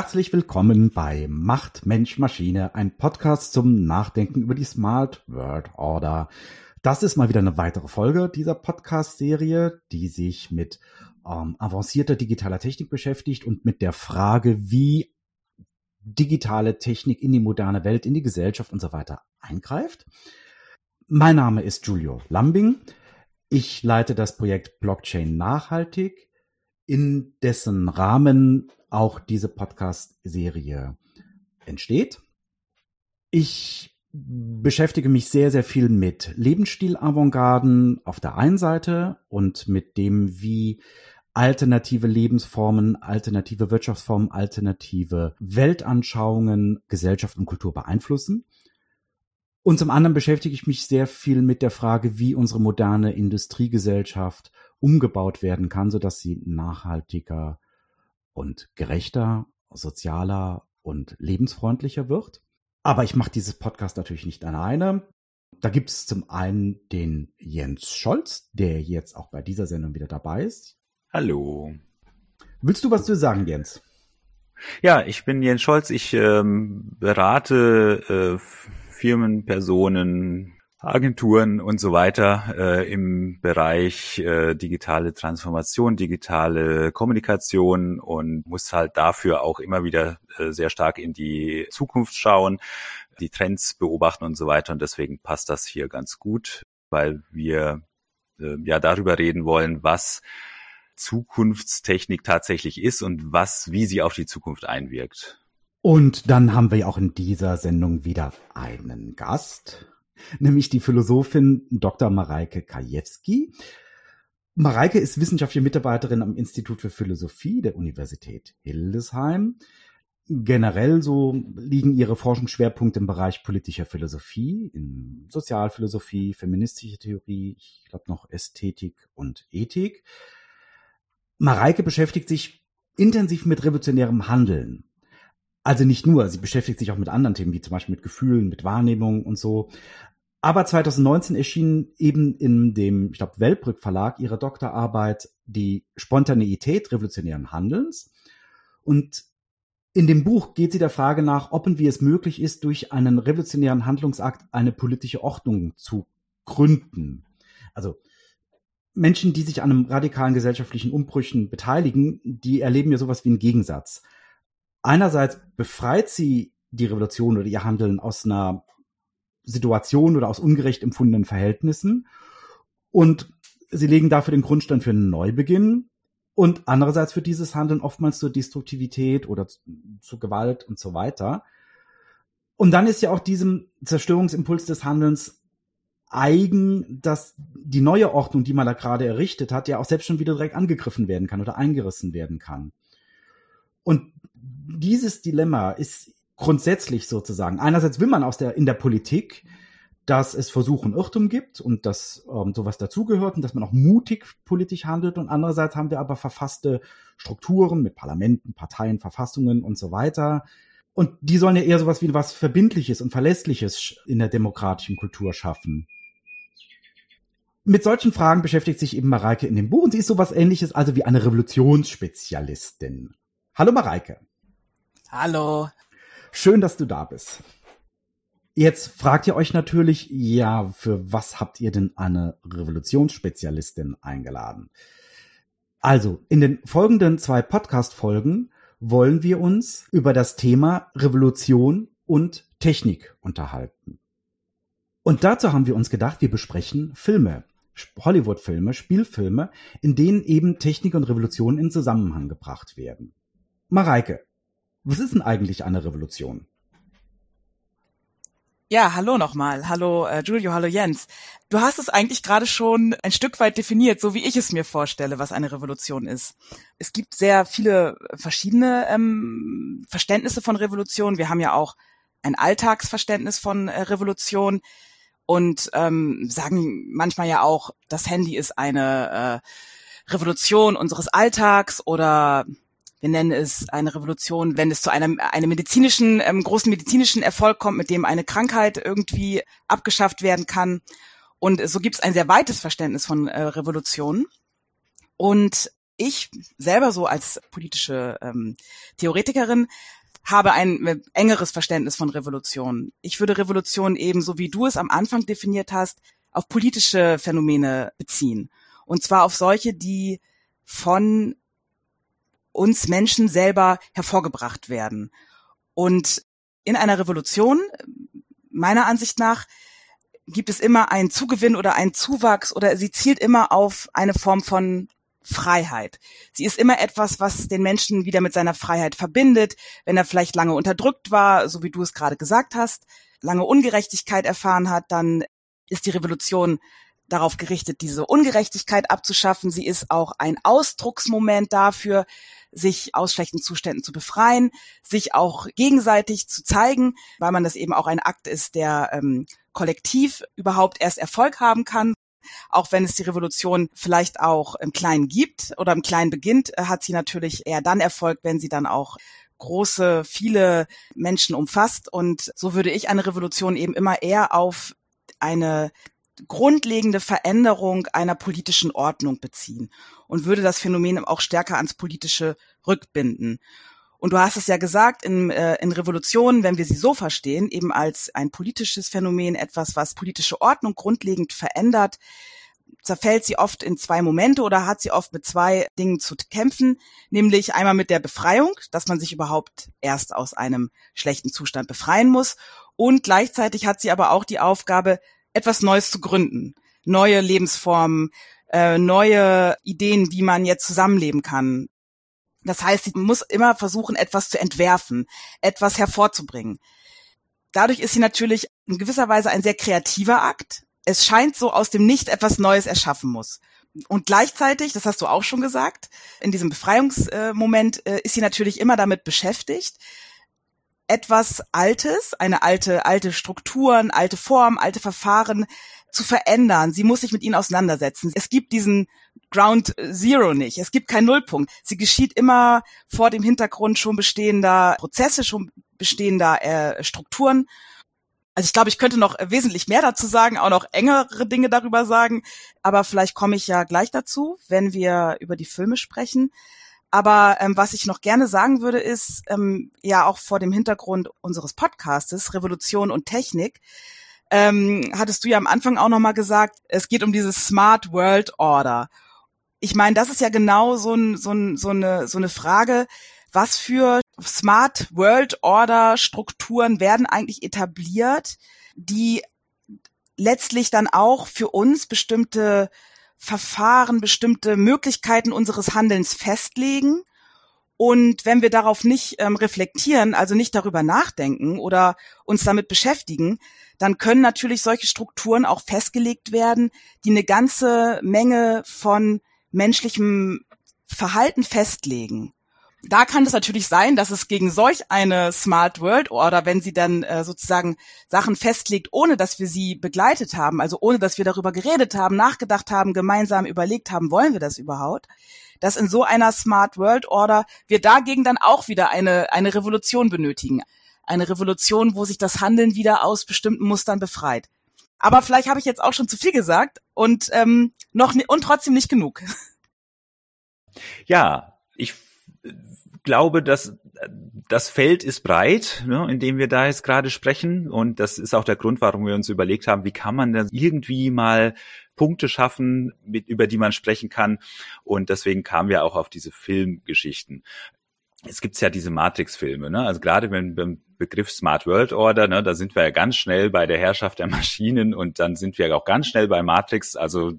Herzlich willkommen bei Macht Mensch Maschine, ein Podcast zum Nachdenken über die Smart World Order. Das ist mal wieder eine weitere Folge dieser Podcast-Serie, die sich mit ähm, avancierter digitaler Technik beschäftigt und mit der Frage, wie digitale Technik in die moderne Welt, in die Gesellschaft und so weiter eingreift. Mein Name ist Julio Lambing. Ich leite das Projekt Blockchain Nachhaltig, in dessen Rahmen auch diese Podcast-Serie entsteht. Ich beschäftige mich sehr, sehr viel mit Lebensstil-Avantgarden auf der einen Seite und mit dem, wie alternative Lebensformen, alternative Wirtschaftsformen, alternative Weltanschauungen Gesellschaft und Kultur beeinflussen. Und zum anderen beschäftige ich mich sehr viel mit der Frage, wie unsere moderne Industriegesellschaft umgebaut werden kann, sodass sie nachhaltiger und gerechter, sozialer und lebensfreundlicher wird. Aber ich mache dieses Podcast natürlich nicht alleine. Da gibt es zum einen den Jens Scholz, der jetzt auch bei dieser Sendung wieder dabei ist. Hallo. Willst du was zu sagen, Jens? Ja, ich bin Jens Scholz. Ich ähm, berate äh, Firmen, Personen, Agenturen und so weiter äh, im Bereich äh, digitale Transformation, digitale Kommunikation und muss halt dafür auch immer wieder äh, sehr stark in die Zukunft schauen, die Trends beobachten und so weiter. Und deswegen passt das hier ganz gut, weil wir äh, ja darüber reden wollen, was Zukunftstechnik tatsächlich ist und was, wie sie auf die Zukunft einwirkt. Und dann haben wir auch in dieser Sendung wieder einen Gast nämlich die Philosophin Dr. Mareike Kajewski. Mareike ist wissenschaftliche Mitarbeiterin am Institut für Philosophie der Universität Hildesheim. Generell so liegen ihre Forschungsschwerpunkte im Bereich politischer Philosophie, in Sozialphilosophie, feministische Theorie, ich glaube noch Ästhetik und Ethik. Mareike beschäftigt sich intensiv mit revolutionärem Handeln. Also nicht nur, sie beschäftigt sich auch mit anderen Themen, wie zum Beispiel mit Gefühlen, mit Wahrnehmung und so. Aber 2019 erschien eben in dem, ich glaube, Wellbrück Verlag ihre Doktorarbeit Die Spontaneität revolutionären Handelns. Und in dem Buch geht sie der Frage nach, ob und wie es möglich ist, durch einen revolutionären Handlungsakt eine politische Ordnung zu gründen. Also Menschen, die sich an einem radikalen gesellschaftlichen Umbrüchen beteiligen, die erleben ja sowas wie einen Gegensatz. Einerseits befreit sie die Revolution oder ihr Handeln aus einer Situation oder aus ungerecht empfundenen Verhältnissen. Und sie legen dafür den Grundstein für einen Neubeginn. Und andererseits führt dieses Handeln oftmals zur Destruktivität oder zu, zu Gewalt und so weiter. Und dann ist ja auch diesem Zerstörungsimpuls des Handelns eigen, dass die neue Ordnung, die man da gerade errichtet hat, ja auch selbst schon wieder direkt angegriffen werden kann oder eingerissen werden kann. Und dieses Dilemma ist grundsätzlich sozusagen. Einerseits will man aus der, in der Politik, dass es Versuchen Irrtum gibt und dass ähm, sowas dazugehört und dass man auch mutig politisch handelt. Und andererseits haben wir aber verfasste Strukturen mit Parlamenten, Parteien, Verfassungen und so weiter. Und die sollen ja eher sowas wie was Verbindliches und Verlässliches in der demokratischen Kultur schaffen. Mit solchen Fragen beschäftigt sich eben Mareike in dem Buch und sie ist sowas ähnliches, also wie eine Revolutionsspezialistin. Hallo Mareike. Hallo. Schön, dass du da bist. Jetzt fragt ihr euch natürlich, ja, für was habt ihr denn eine Revolutionsspezialistin eingeladen? Also, in den folgenden zwei Podcast-Folgen wollen wir uns über das Thema Revolution und Technik unterhalten. Und dazu haben wir uns gedacht, wir besprechen Filme, Hollywood-Filme, Spielfilme, in denen eben Technik und Revolution in Zusammenhang gebracht werden. Mareike, was ist denn eigentlich eine Revolution? Ja, hallo nochmal. Hallo äh, Giulio, hallo Jens. Du hast es eigentlich gerade schon ein Stück weit definiert, so wie ich es mir vorstelle, was eine Revolution ist. Es gibt sehr viele verschiedene ähm, Verständnisse von Revolution. Wir haben ja auch ein Alltagsverständnis von äh, Revolution und ähm, sagen manchmal ja auch, das Handy ist eine äh, Revolution unseres Alltags oder wir nennen es eine Revolution, wenn es zu einem, einem medizinischen, ähm, großen medizinischen Erfolg kommt, mit dem eine Krankheit irgendwie abgeschafft werden kann. Und so gibt es ein sehr weites Verständnis von äh, Revolutionen. Und ich selber so als politische ähm, Theoretikerin habe ein äh, engeres Verständnis von Revolution. Ich würde Revolution eben, so wie du es am Anfang definiert hast, auf politische Phänomene beziehen. Und zwar auf solche, die von uns Menschen selber hervorgebracht werden. Und in einer Revolution, meiner Ansicht nach, gibt es immer einen Zugewinn oder einen Zuwachs oder sie zielt immer auf eine Form von Freiheit. Sie ist immer etwas, was den Menschen wieder mit seiner Freiheit verbindet, wenn er vielleicht lange unterdrückt war, so wie du es gerade gesagt hast, lange Ungerechtigkeit erfahren hat, dann ist die Revolution darauf gerichtet, diese Ungerechtigkeit abzuschaffen. Sie ist auch ein Ausdrucksmoment dafür, sich aus schlechten Zuständen zu befreien, sich auch gegenseitig zu zeigen, weil man das eben auch ein Akt ist, der ähm, kollektiv überhaupt erst Erfolg haben kann. Auch wenn es die Revolution vielleicht auch im Kleinen gibt oder im Kleinen beginnt, äh, hat sie natürlich eher dann Erfolg, wenn sie dann auch große, viele Menschen umfasst. Und so würde ich eine Revolution eben immer eher auf eine grundlegende Veränderung einer politischen Ordnung beziehen und würde das Phänomen auch stärker ans Politische rückbinden. Und du hast es ja gesagt, in, äh, in Revolutionen, wenn wir sie so verstehen, eben als ein politisches Phänomen, etwas, was politische Ordnung grundlegend verändert, zerfällt sie oft in zwei Momente oder hat sie oft mit zwei Dingen zu kämpfen, nämlich einmal mit der Befreiung, dass man sich überhaupt erst aus einem schlechten Zustand befreien muss und gleichzeitig hat sie aber auch die Aufgabe, etwas Neues zu gründen, neue Lebensformen, äh, neue Ideen, wie man jetzt zusammenleben kann. Das heißt, sie muss immer versuchen, etwas zu entwerfen, etwas hervorzubringen. Dadurch ist sie natürlich in gewisser Weise ein sehr kreativer Akt. Es scheint so aus dem Nicht etwas Neues erschaffen muss. Und gleichzeitig, das hast du auch schon gesagt, in diesem Befreiungsmoment äh, ist sie natürlich immer damit beschäftigt, etwas Altes, eine alte, alte Strukturen, alte Form, alte Verfahren zu verändern. Sie muss sich mit ihnen auseinandersetzen. Es gibt diesen Ground Zero nicht. Es gibt keinen Nullpunkt. Sie geschieht immer vor dem Hintergrund schon bestehender Prozesse, schon bestehender äh, Strukturen. Also ich glaube, ich könnte noch wesentlich mehr dazu sagen, auch noch engere Dinge darüber sagen, aber vielleicht komme ich ja gleich dazu, wenn wir über die Filme sprechen. Aber ähm, was ich noch gerne sagen würde, ist ähm, ja auch vor dem Hintergrund unseres Podcastes Revolution und Technik. Ähm, hattest du ja am Anfang auch noch mal gesagt, es geht um dieses Smart World Order. Ich meine, das ist ja genau so, ein, so, ein, so, eine, so eine Frage, was für Smart World Order Strukturen werden eigentlich etabliert, die letztlich dann auch für uns bestimmte Verfahren, bestimmte Möglichkeiten unseres Handelns festlegen. Und wenn wir darauf nicht ähm, reflektieren, also nicht darüber nachdenken oder uns damit beschäftigen, dann können natürlich solche Strukturen auch festgelegt werden, die eine ganze Menge von menschlichem Verhalten festlegen da kann es natürlich sein, dass es gegen solch eine Smart World Order, wenn sie dann äh, sozusagen Sachen festlegt, ohne dass wir sie begleitet haben, also ohne dass wir darüber geredet haben, nachgedacht haben, gemeinsam überlegt haben, wollen wir das überhaupt, dass in so einer Smart World Order wir dagegen dann auch wieder eine, eine Revolution benötigen. Eine Revolution, wo sich das Handeln wieder aus bestimmten Mustern befreit. Aber vielleicht habe ich jetzt auch schon zu viel gesagt und ähm, noch und trotzdem nicht genug. Ja, ich glaube, dass das Feld ist breit, ne, in dem wir da jetzt gerade sprechen. Und das ist auch der Grund, warum wir uns überlegt haben, wie kann man denn irgendwie mal Punkte schaffen, mit, über die man sprechen kann. Und deswegen kamen wir auch auf diese Filmgeschichten. Es gibt ja diese Matrix-Filme, ne? Also gerade wenn beim Begriff Smart World Order, ne, da sind wir ja ganz schnell bei der Herrschaft der Maschinen und dann sind wir auch ganz schnell bei Matrix. Also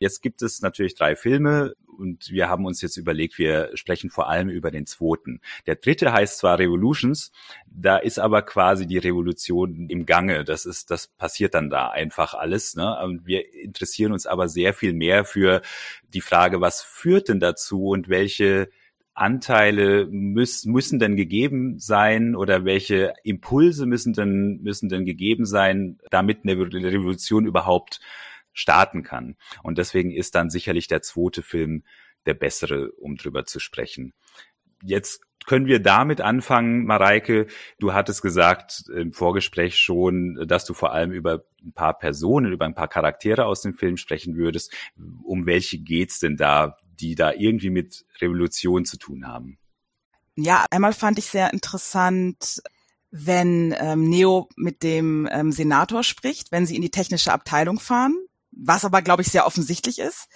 jetzt gibt es natürlich drei Filme, und wir haben uns jetzt überlegt, wir sprechen vor allem über den zweiten. Der dritte heißt zwar Revolutions, da ist aber quasi die Revolution im Gange. Das ist, das passiert dann da einfach alles. Ne? Und wir interessieren uns aber sehr viel mehr für die Frage, was führt denn dazu und welche Anteile müssen, müssen denn gegeben sein oder welche Impulse müssen denn, müssen denn gegeben sein, damit eine Revolution überhaupt starten kann. Und deswegen ist dann sicherlich der zweite Film der bessere, um drüber zu sprechen. Jetzt können wir damit anfangen, Mareike. Du hattest gesagt im Vorgespräch schon, dass du vor allem über ein paar Personen, über ein paar Charaktere aus dem Film sprechen würdest. Um welche geht's denn da? Die da irgendwie mit Revolution zu tun haben. Ja, einmal fand ich sehr interessant, wenn ähm, Neo mit dem ähm, Senator spricht, wenn sie in die technische Abteilung fahren, was aber, glaube ich, sehr offensichtlich ist.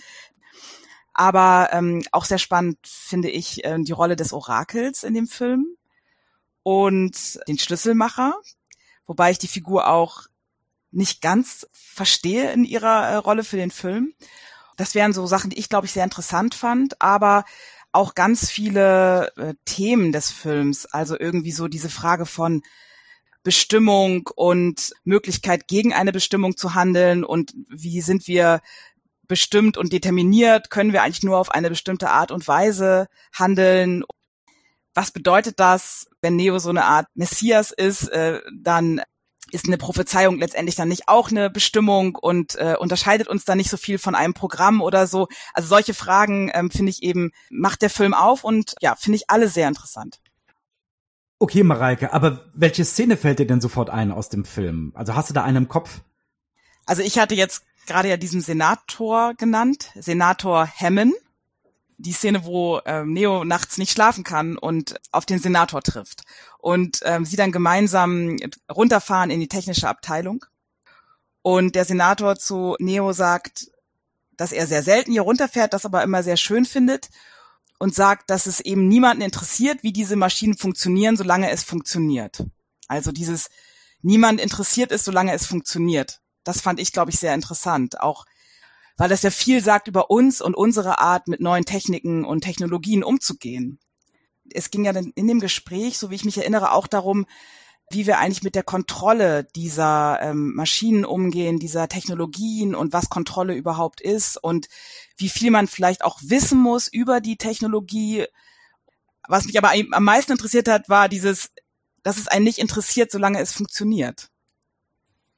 Aber ähm, auch sehr spannend finde ich äh, die Rolle des Orakels in dem Film und den Schlüsselmacher, wobei ich die Figur auch nicht ganz verstehe in ihrer äh, Rolle für den Film. Das wären so Sachen, die ich, glaube ich, sehr interessant fand, aber auch ganz viele äh, Themen des Films, also irgendwie so diese Frage von Bestimmung und Möglichkeit gegen eine Bestimmung zu handeln und wie sind wir bestimmt und determiniert, können wir eigentlich nur auf eine bestimmte Art und Weise handeln. Was bedeutet das, wenn Neo so eine Art Messias ist, äh, dann ist eine Prophezeiung letztendlich dann nicht auch eine Bestimmung und äh, unterscheidet uns dann nicht so viel von einem Programm oder so. Also solche Fragen ähm, finde ich eben, macht der Film auf und ja, finde ich alle sehr interessant. Okay, Mareike, aber welche Szene fällt dir denn sofort ein aus dem Film? Also hast du da einen im Kopf? Also ich hatte jetzt gerade ja diesen Senator genannt, Senator Hammond die Szene, wo ähm, Neo nachts nicht schlafen kann und auf den Senator trifft und ähm, sie dann gemeinsam runterfahren in die technische Abteilung und der Senator zu Neo sagt, dass er sehr selten hier runterfährt, das aber immer sehr schön findet und sagt, dass es eben niemanden interessiert, wie diese Maschinen funktionieren, solange es funktioniert. Also dieses niemand interessiert ist, solange es funktioniert. Das fand ich, glaube ich, sehr interessant. Auch weil das ja viel sagt über uns und unsere Art, mit neuen Techniken und Technologien umzugehen. Es ging ja in dem Gespräch, so wie ich mich erinnere, auch darum, wie wir eigentlich mit der Kontrolle dieser ähm, Maschinen umgehen, dieser Technologien und was Kontrolle überhaupt ist und wie viel man vielleicht auch wissen muss über die Technologie. Was mich aber am meisten interessiert hat, war dieses, dass es einen nicht interessiert, solange es funktioniert.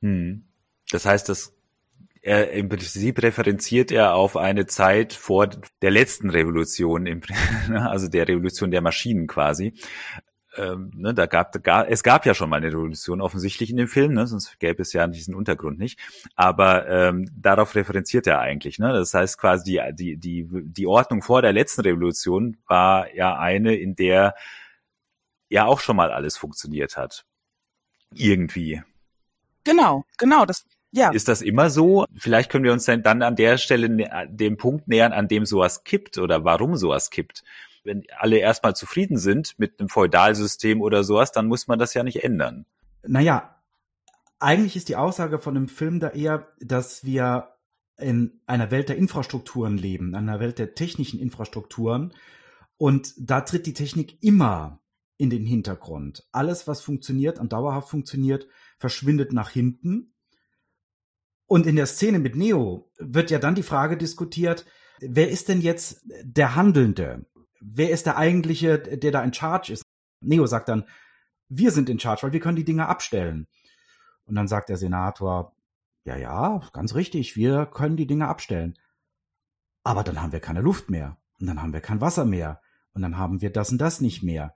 Hm. Das heißt, das er im Prinzip referenziert er auf eine Zeit vor der letzten Revolution, im, also der Revolution der Maschinen quasi. Ähm, ne, da gab, gar, es gab ja schon mal eine Revolution offensichtlich in dem Film, ne, sonst gäbe es ja diesen Untergrund nicht. Aber ähm, darauf referenziert er eigentlich. Ne? Das heißt quasi die, die, die, die Ordnung vor der letzten Revolution war ja eine, in der ja auch schon mal alles funktioniert hat. Irgendwie. Genau, genau. Das ja. Ist das immer so? Vielleicht können wir uns dann an der Stelle dem Punkt nähern, an dem sowas kippt oder warum sowas kippt. Wenn alle erstmal zufrieden sind mit einem Feudalsystem oder sowas, dann muss man das ja nicht ändern. Naja, eigentlich ist die Aussage von dem Film da eher, dass wir in einer Welt der Infrastrukturen leben, einer Welt der technischen Infrastrukturen. Und da tritt die Technik immer in den Hintergrund. Alles, was funktioniert und dauerhaft funktioniert, verschwindet nach hinten und in der Szene mit Neo wird ja dann die Frage diskutiert, wer ist denn jetzt der Handelnde? Wer ist der eigentliche, der da in Charge ist? Neo sagt dann, wir sind in Charge, weil wir können die Dinge abstellen. Und dann sagt der Senator, ja, ja, ganz richtig, wir können die Dinge abstellen. Aber dann haben wir keine Luft mehr. Und dann haben wir kein Wasser mehr. Und dann haben wir das und das nicht mehr.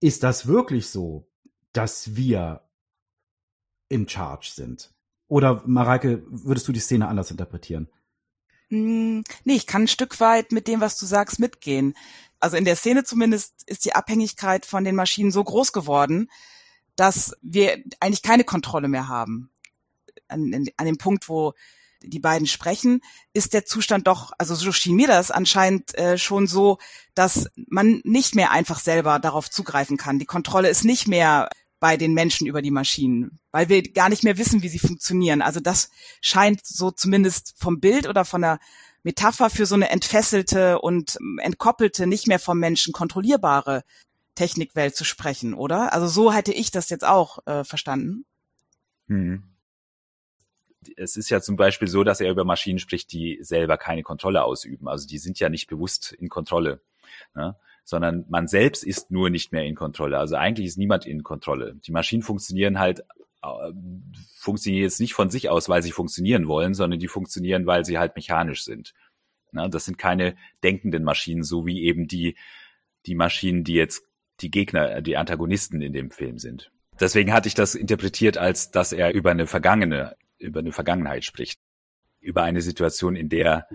Ist das wirklich so, dass wir in Charge sind? Oder Mareike, würdest du die Szene anders interpretieren? Hm, nee, ich kann ein Stück weit mit dem, was du sagst, mitgehen. Also in der Szene zumindest ist die Abhängigkeit von den Maschinen so groß geworden, dass wir eigentlich keine Kontrolle mehr haben. An, an dem Punkt, wo die beiden sprechen, ist der Zustand doch, also so schien mir das anscheinend äh, schon so, dass man nicht mehr einfach selber darauf zugreifen kann. Die Kontrolle ist nicht mehr bei den Menschen über die Maschinen, weil wir gar nicht mehr wissen, wie sie funktionieren. Also das scheint so zumindest vom Bild oder von der Metapher für so eine entfesselte und entkoppelte, nicht mehr vom Menschen kontrollierbare Technikwelt zu sprechen, oder? Also so hätte ich das jetzt auch äh, verstanden. Hm. Es ist ja zum Beispiel so, dass er über Maschinen spricht, die selber keine Kontrolle ausüben. Also die sind ja nicht bewusst in Kontrolle. Ne? Sondern man selbst ist nur nicht mehr in Kontrolle. Also eigentlich ist niemand in Kontrolle. Die Maschinen funktionieren halt äh, funktionieren jetzt nicht von sich aus, weil sie funktionieren wollen, sondern die funktionieren, weil sie halt mechanisch sind. Na, das sind keine denkenden Maschinen, so wie eben die, die Maschinen, die jetzt die Gegner, die Antagonisten in dem Film sind. Deswegen hatte ich das interpretiert, als dass er über eine vergangene, über eine Vergangenheit spricht über eine Situation, in der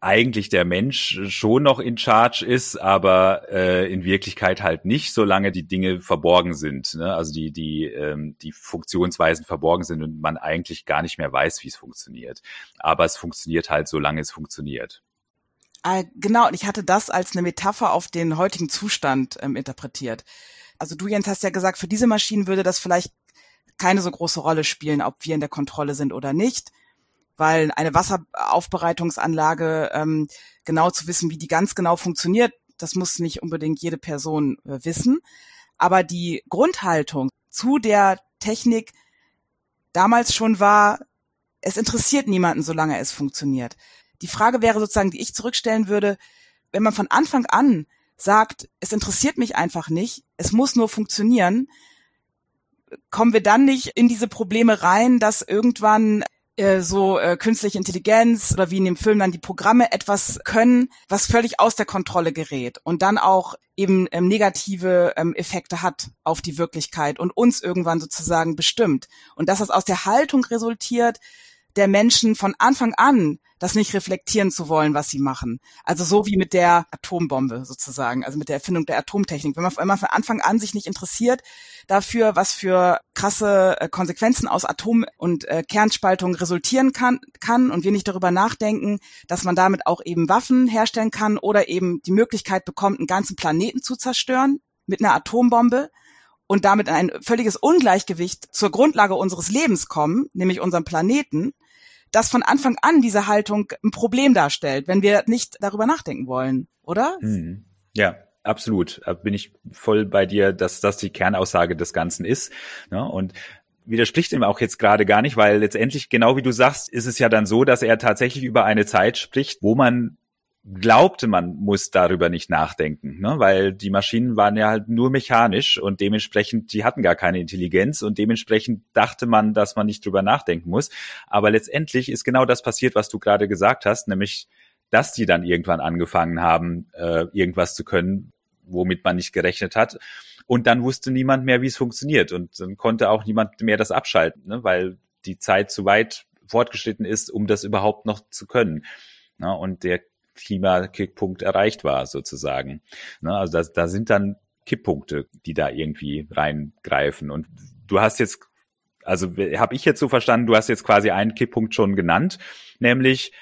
eigentlich der Mensch schon noch in Charge ist, aber äh, in Wirklichkeit halt nicht, solange die Dinge verborgen sind. Ne? Also die, die, ähm, die Funktionsweisen verborgen sind und man eigentlich gar nicht mehr weiß, wie es funktioniert. Aber es funktioniert halt, solange es funktioniert. Ah, genau, und ich hatte das als eine Metapher auf den heutigen Zustand ähm, interpretiert. Also du, Jens, hast ja gesagt, für diese Maschinen würde das vielleicht keine so große Rolle spielen, ob wir in der Kontrolle sind oder nicht weil eine Wasseraufbereitungsanlage ähm, genau zu wissen, wie die ganz genau funktioniert, das muss nicht unbedingt jede Person äh, wissen. Aber die Grundhaltung zu der Technik damals schon war, es interessiert niemanden, solange es funktioniert. Die Frage wäre sozusagen, die ich zurückstellen würde, wenn man von Anfang an sagt, es interessiert mich einfach nicht, es muss nur funktionieren, kommen wir dann nicht in diese Probleme rein, dass irgendwann so äh, künstliche Intelligenz oder wie in dem Film dann die Programme etwas können, was völlig aus der Kontrolle gerät und dann auch eben ähm, negative ähm, Effekte hat auf die Wirklichkeit und uns irgendwann sozusagen bestimmt. Und dass das aus der Haltung resultiert, der Menschen von Anfang an das nicht reflektieren zu wollen, was sie machen. Also so wie mit der Atombombe sozusagen, also mit der Erfindung der Atomtechnik. Wenn man, wenn man von Anfang an sich nicht interessiert dafür, was für krasse äh, Konsequenzen aus Atom- und äh, Kernspaltung resultieren kann, kann und wir nicht darüber nachdenken, dass man damit auch eben Waffen herstellen kann oder eben die Möglichkeit bekommt, einen ganzen Planeten zu zerstören mit einer Atombombe, und damit in ein völliges Ungleichgewicht zur Grundlage unseres Lebens kommen, nämlich unserem Planeten, dass von Anfang an diese Haltung ein Problem darstellt, wenn wir nicht darüber nachdenken wollen, oder? Mhm. Ja, absolut. Da bin ich voll bei dir, dass das die Kernaussage des Ganzen ist. Ne? und widerspricht ihm auch jetzt gerade gar nicht, weil letztendlich, genau wie du sagst, ist es ja dann so, dass er tatsächlich über eine Zeit spricht, wo man glaubte, man muss darüber nicht nachdenken, ne? weil die Maschinen waren ja halt nur mechanisch und dementsprechend, die hatten gar keine Intelligenz und dementsprechend dachte man, dass man nicht drüber nachdenken muss. Aber letztendlich ist genau das passiert, was du gerade gesagt hast, nämlich, dass die dann irgendwann angefangen haben, äh, irgendwas zu können, womit man nicht gerechnet hat. Und dann wusste niemand mehr, wie es funktioniert und dann konnte auch niemand mehr das abschalten, ne? weil die Zeit zu weit fortgeschritten ist, um das überhaupt noch zu können. Ne? Und der Klimakipppunkt erreicht war, sozusagen. Ne, also da, da sind dann Kipppunkte, die da irgendwie reingreifen. Und du hast jetzt, also habe ich jetzt so verstanden, du hast jetzt quasi einen Kipppunkt schon genannt, nämlich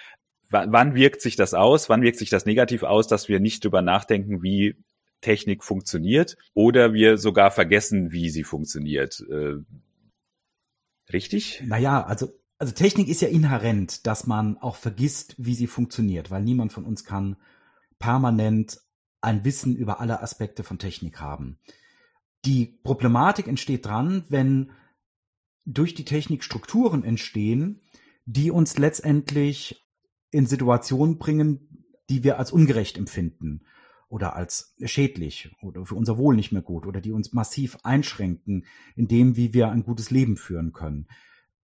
wann wirkt sich das aus, wann wirkt sich das negativ aus, dass wir nicht drüber nachdenken, wie Technik funktioniert oder wir sogar vergessen, wie sie funktioniert. Äh, richtig? Naja, also also Technik ist ja inhärent, dass man auch vergisst, wie sie funktioniert, weil niemand von uns kann permanent ein Wissen über alle Aspekte von Technik haben. Die Problematik entsteht dran, wenn durch die Technik Strukturen entstehen, die uns letztendlich in Situationen bringen, die wir als ungerecht empfinden oder als schädlich oder für unser Wohl nicht mehr gut oder die uns massiv einschränken in dem, wie wir ein gutes Leben führen können.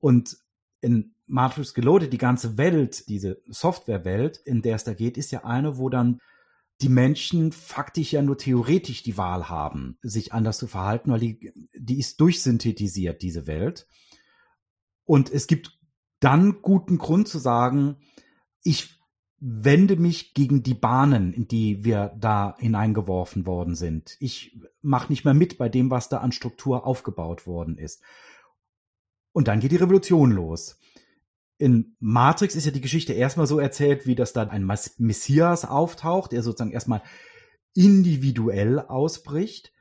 Und in Matrix Reloaded, die ganze Welt, diese Softwarewelt, in der es da geht, ist ja eine, wo dann die Menschen faktisch ja nur theoretisch die Wahl haben, sich anders zu verhalten, weil die, die ist durchsynthetisiert, diese Welt. Und es gibt dann guten Grund zu sagen, ich wende mich gegen die Bahnen, in die wir da hineingeworfen worden sind. Ich mache nicht mehr mit bei dem, was da an Struktur aufgebaut worden ist. Und dann geht die Revolution los. In Matrix ist ja die Geschichte erstmal so erzählt, wie dass da ein Messias auftaucht, der sozusagen erstmal individuell ausbricht.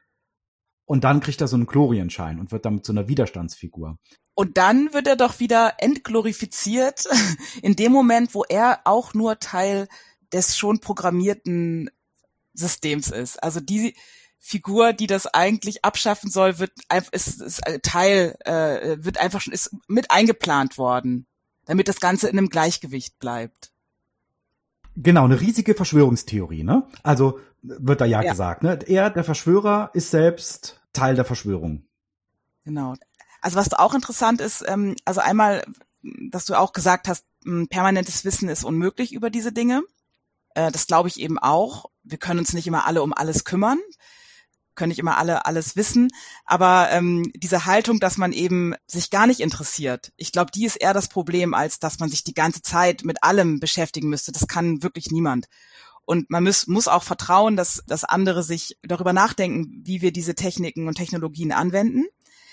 Und dann kriegt er so einen Glorienschein und wird damit zu einer Widerstandsfigur. Und dann wird er doch wieder entglorifiziert in dem Moment, wo er auch nur Teil des schon programmierten Systems ist. Also die, Figur, die das eigentlich abschaffen soll, wird ist, ist Teil, äh, wird einfach schon ist mit eingeplant worden, damit das Ganze in einem Gleichgewicht bleibt. Genau, eine riesige Verschwörungstheorie, ne? Also wird da ja, ja. gesagt, ne? Er, der Verschwörer, ist selbst Teil der Verschwörung. Genau. Also was auch interessant ist, ähm, also einmal, dass du auch gesagt hast, permanentes Wissen ist unmöglich über diese Dinge. Äh, das glaube ich eben auch. Wir können uns nicht immer alle um alles kümmern können nicht immer alle alles wissen, aber ähm, diese Haltung, dass man eben sich gar nicht interessiert, ich glaube, die ist eher das Problem, als dass man sich die ganze Zeit mit allem beschäftigen müsste. Das kann wirklich niemand. Und man muss, muss auch vertrauen, dass, dass andere sich darüber nachdenken, wie wir diese Techniken und Technologien anwenden.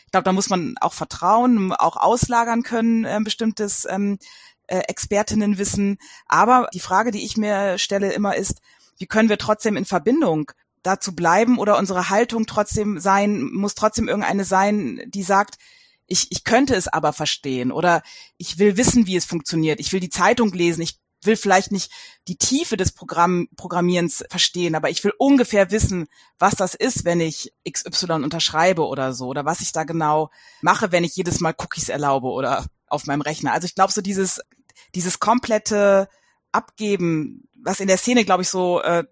Ich glaube, da muss man auch vertrauen, auch auslagern können, äh, bestimmtes ähm, äh, Expertinnenwissen. Aber die Frage, die ich mir stelle immer ist, wie können wir trotzdem in Verbindung dazu bleiben oder unsere Haltung trotzdem sein, muss trotzdem irgendeine sein, die sagt, ich, ich könnte es aber verstehen oder ich will wissen, wie es funktioniert. Ich will die Zeitung lesen. Ich will vielleicht nicht die Tiefe des Programm, Programmierens verstehen, aber ich will ungefähr wissen, was das ist, wenn ich XY unterschreibe oder so, oder was ich da genau mache, wenn ich jedes Mal Cookies erlaube oder auf meinem Rechner. Also ich glaube, so dieses, dieses komplette Abgeben, was in der Szene, glaube ich, so äh,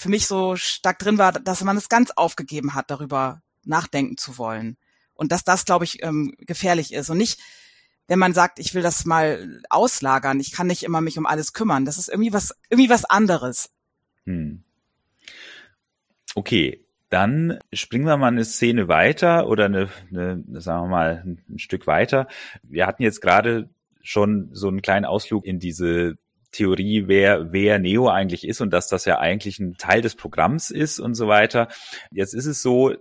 für mich so stark drin war, dass man es ganz aufgegeben hat, darüber nachdenken zu wollen. Und dass das, glaube ich, ähm, gefährlich ist. Und nicht, wenn man sagt, ich will das mal auslagern, ich kann nicht immer mich um alles kümmern. Das ist irgendwie was, irgendwie was anderes. Hm. Okay, dann springen wir mal eine Szene weiter oder eine, eine, sagen wir mal, ein Stück weiter. Wir hatten jetzt gerade schon so einen kleinen Ausflug in diese Theorie, wer, wer Neo eigentlich ist und dass das ja eigentlich ein Teil des Programms ist und so weiter. Jetzt ist es so,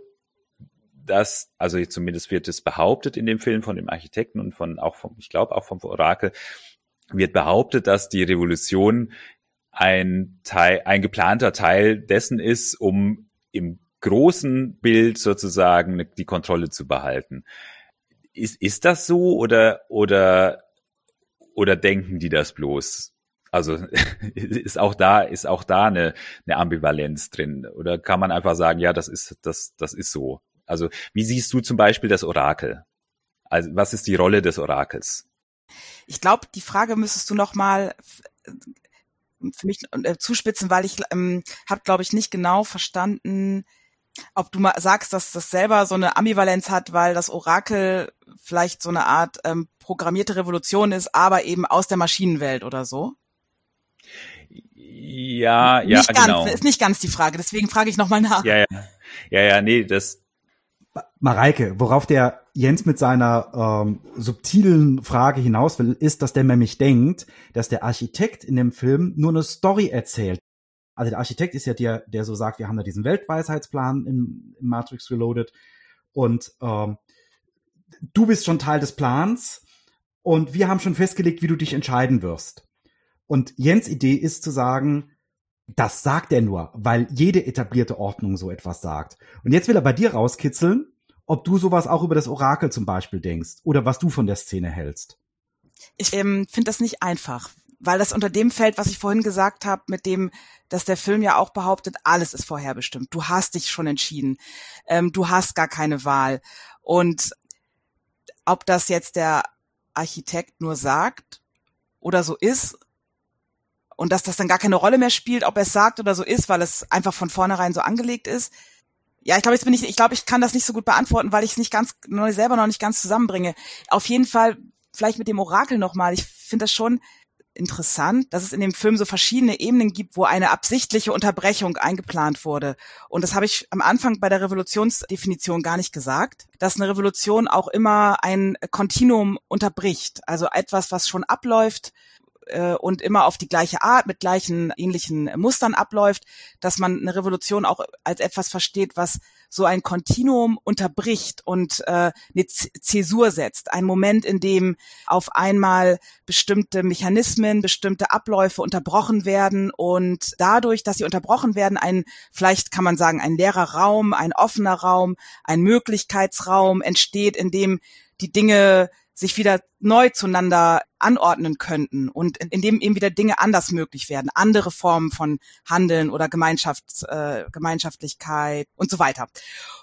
dass, also zumindest wird es behauptet in dem Film von dem Architekten und von auch vom, ich glaube auch vom Orakel, wird behauptet, dass die Revolution ein Teil, ein geplanter Teil dessen ist, um im großen Bild sozusagen die Kontrolle zu behalten. Ist, ist das so oder, oder, oder denken die das bloß? Also ist auch da, ist auch da eine, eine Ambivalenz drin. Oder kann man einfach sagen, ja, das ist, das, das ist so. Also wie siehst du zum Beispiel das Orakel? Also was ist die Rolle des Orakels? Ich glaube, die Frage müsstest du noch mal äh, für mich äh, zuspitzen, weil ich ähm, habe, glaube ich, nicht genau verstanden, ob du mal sagst, dass das selber so eine Ambivalenz hat, weil das Orakel vielleicht so eine Art ähm, programmierte Revolution ist, aber eben aus der Maschinenwelt oder so. Ja, ja, nicht ganz, genau. Ist nicht ganz die Frage, deswegen frage ich nochmal nach. Ja, ja, ja, ja, nee, das. Mareike, worauf der Jens mit seiner ähm, subtilen Frage hinaus will, ist, dass der nämlich denkt, dass der Architekt in dem Film nur eine Story erzählt. Also der Architekt ist ja der, der so sagt, wir haben da diesen Weltweisheitsplan in, in Matrix Reloaded und ähm, du bist schon Teil des Plans und wir haben schon festgelegt, wie du dich entscheiden wirst. Und Jens Idee ist zu sagen, das sagt er nur, weil jede etablierte Ordnung so etwas sagt. Und jetzt will er bei dir rauskitzeln, ob du sowas auch über das Orakel zum Beispiel denkst oder was du von der Szene hältst. Ich ähm, finde das nicht einfach, weil das unter dem fällt, was ich vorhin gesagt habe, mit dem, dass der Film ja auch behauptet, alles ist vorherbestimmt. Du hast dich schon entschieden. Ähm, du hast gar keine Wahl. Und ob das jetzt der Architekt nur sagt oder so ist, und dass das dann gar keine Rolle mehr spielt, ob er es sagt oder so ist, weil es einfach von vornherein so angelegt ist. Ja, ich glaube, jetzt bin ich, ich glaube, ich kann das nicht so gut beantworten, weil ich es nicht ganz, selber noch nicht ganz zusammenbringe. Auf jeden Fall, vielleicht mit dem Orakel nochmal. Ich finde das schon interessant, dass es in dem Film so verschiedene Ebenen gibt, wo eine absichtliche Unterbrechung eingeplant wurde. Und das habe ich am Anfang bei der Revolutionsdefinition gar nicht gesagt, dass eine Revolution auch immer ein Kontinuum unterbricht. Also etwas, was schon abläuft, äh, und immer auf die gleiche Art mit gleichen ähnlichen Mustern abläuft, dass man eine Revolution auch als etwas versteht, was so ein Kontinuum unterbricht und äh, eine Zäsur setzt. Ein Moment, in dem auf einmal bestimmte Mechanismen, bestimmte Abläufe unterbrochen werden und dadurch, dass sie unterbrochen werden, ein, vielleicht kann man sagen, ein leerer Raum, ein offener Raum, ein Möglichkeitsraum entsteht, in dem die Dinge sich wieder neu zueinander anordnen könnten und in, in dem eben wieder Dinge anders möglich werden, andere Formen von Handeln oder Gemeinschafts, äh, Gemeinschaftlichkeit und so weiter.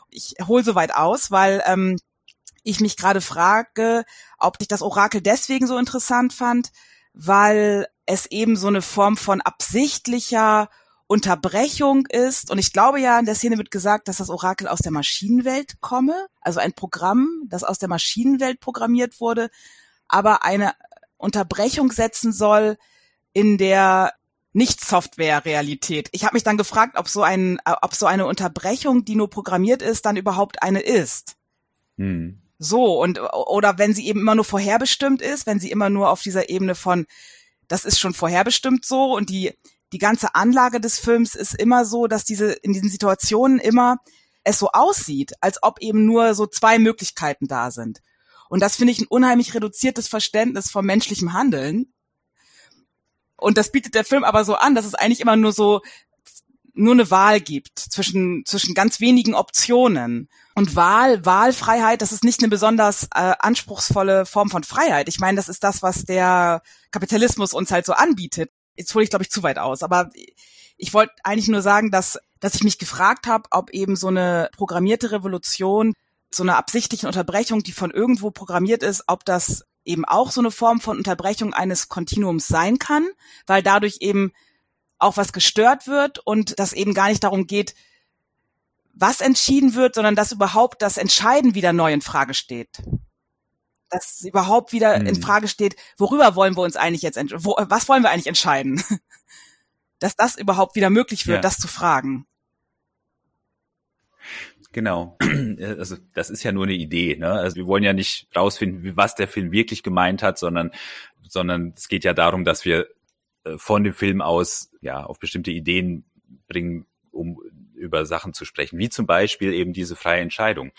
Ich hole so weit aus, weil ähm, ich mich gerade frage, ob ich das Orakel deswegen so interessant fand, weil es eben so eine Form von absichtlicher Unterbrechung ist, und ich glaube ja, in der Szene wird gesagt, dass das Orakel aus der Maschinenwelt komme, also ein Programm, das aus der Maschinenwelt programmiert wurde, aber eine Unterbrechung setzen soll, in der nicht Software-Realität. Ich habe mich dann gefragt, ob so ein, ob so eine Unterbrechung, die nur programmiert ist, dann überhaupt eine ist. Hm. So, und oder wenn sie eben immer nur vorherbestimmt ist, wenn sie immer nur auf dieser Ebene von, das ist schon vorherbestimmt so und die, die ganze Anlage des Films ist immer so, dass diese, in diesen Situationen immer es so aussieht, als ob eben nur so zwei Möglichkeiten da sind. Und das finde ich ein unheimlich reduziertes Verständnis vom menschlichen Handeln. Und das bietet der Film aber so an, dass es eigentlich immer nur so nur eine Wahl gibt zwischen zwischen ganz wenigen Optionen. Und Wahl, Wahlfreiheit, das ist nicht eine besonders äh, anspruchsvolle Form von Freiheit. Ich meine, das ist das, was der Kapitalismus uns halt so anbietet. Jetzt hole ich, glaube ich, zu weit aus. Aber ich wollte eigentlich nur sagen, dass, dass ich mich gefragt habe, ob eben so eine programmierte Revolution, so eine absichtliche Unterbrechung, die von irgendwo programmiert ist, ob das eben auch so eine Form von Unterbrechung eines Kontinuums sein kann, weil dadurch eben auch was gestört wird und das eben gar nicht darum geht, was entschieden wird, sondern dass überhaupt das Entscheiden wieder neu in Frage steht. Dass überhaupt wieder hm. in Frage steht, worüber wollen wir uns eigentlich jetzt, wo, was wollen wir eigentlich entscheiden? Dass das überhaupt wieder möglich wird, ja. das zu fragen. Genau. Also das ist ja nur eine Idee. Ne? Also wir wollen ja nicht rausfinden, was der Film wirklich gemeint hat, sondern sondern es geht ja darum, dass wir äh, von dem Film aus ja auf bestimmte Ideen bringen, um über Sachen zu sprechen, wie zum Beispiel eben diese freie Entscheidung.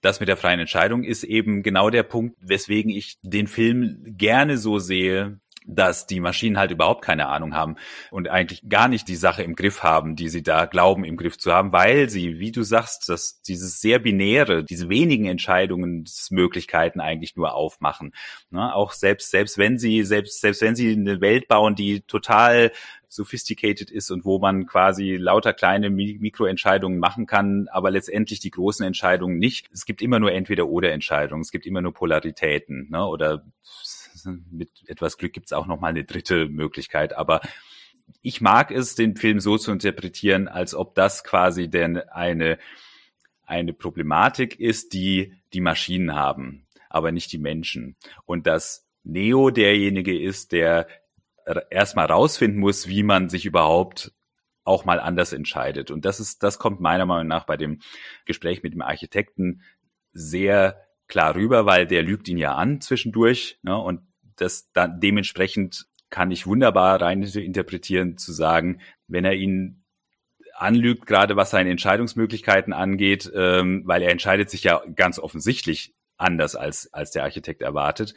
Das mit der freien Entscheidung ist eben genau der Punkt, weswegen ich den Film gerne so sehe, dass die Maschinen halt überhaupt keine Ahnung haben und eigentlich gar nicht die Sache im Griff haben, die sie da glauben im Griff zu haben, weil sie, wie du sagst, dass dieses sehr binäre, diese wenigen Entscheidungsmöglichkeiten eigentlich nur aufmachen. Ne? Auch selbst, selbst wenn sie, selbst, selbst wenn sie eine Welt bauen, die total sophisticated ist und wo man quasi lauter kleine Mikroentscheidungen machen kann, aber letztendlich die großen Entscheidungen nicht. Es gibt immer nur entweder oder Entscheidungen, es gibt immer nur Polaritäten ne? oder mit etwas Glück gibt es auch noch mal eine dritte Möglichkeit, aber ich mag es, den Film so zu interpretieren, als ob das quasi denn eine, eine Problematik ist, die die Maschinen haben, aber nicht die Menschen. Und dass Neo derjenige ist, der erstmal rausfinden muss, wie man sich überhaupt auch mal anders entscheidet. Und das ist, das kommt meiner Meinung nach bei dem Gespräch mit dem Architekten sehr klar rüber, weil der lügt ihn ja an zwischendurch. Ne? Und das dann dementsprechend kann ich wunderbar rein interpretieren, zu sagen, wenn er ihn anlügt, gerade was seine Entscheidungsmöglichkeiten angeht, ähm, weil er entscheidet sich ja ganz offensichtlich anders als, als der Architekt erwartet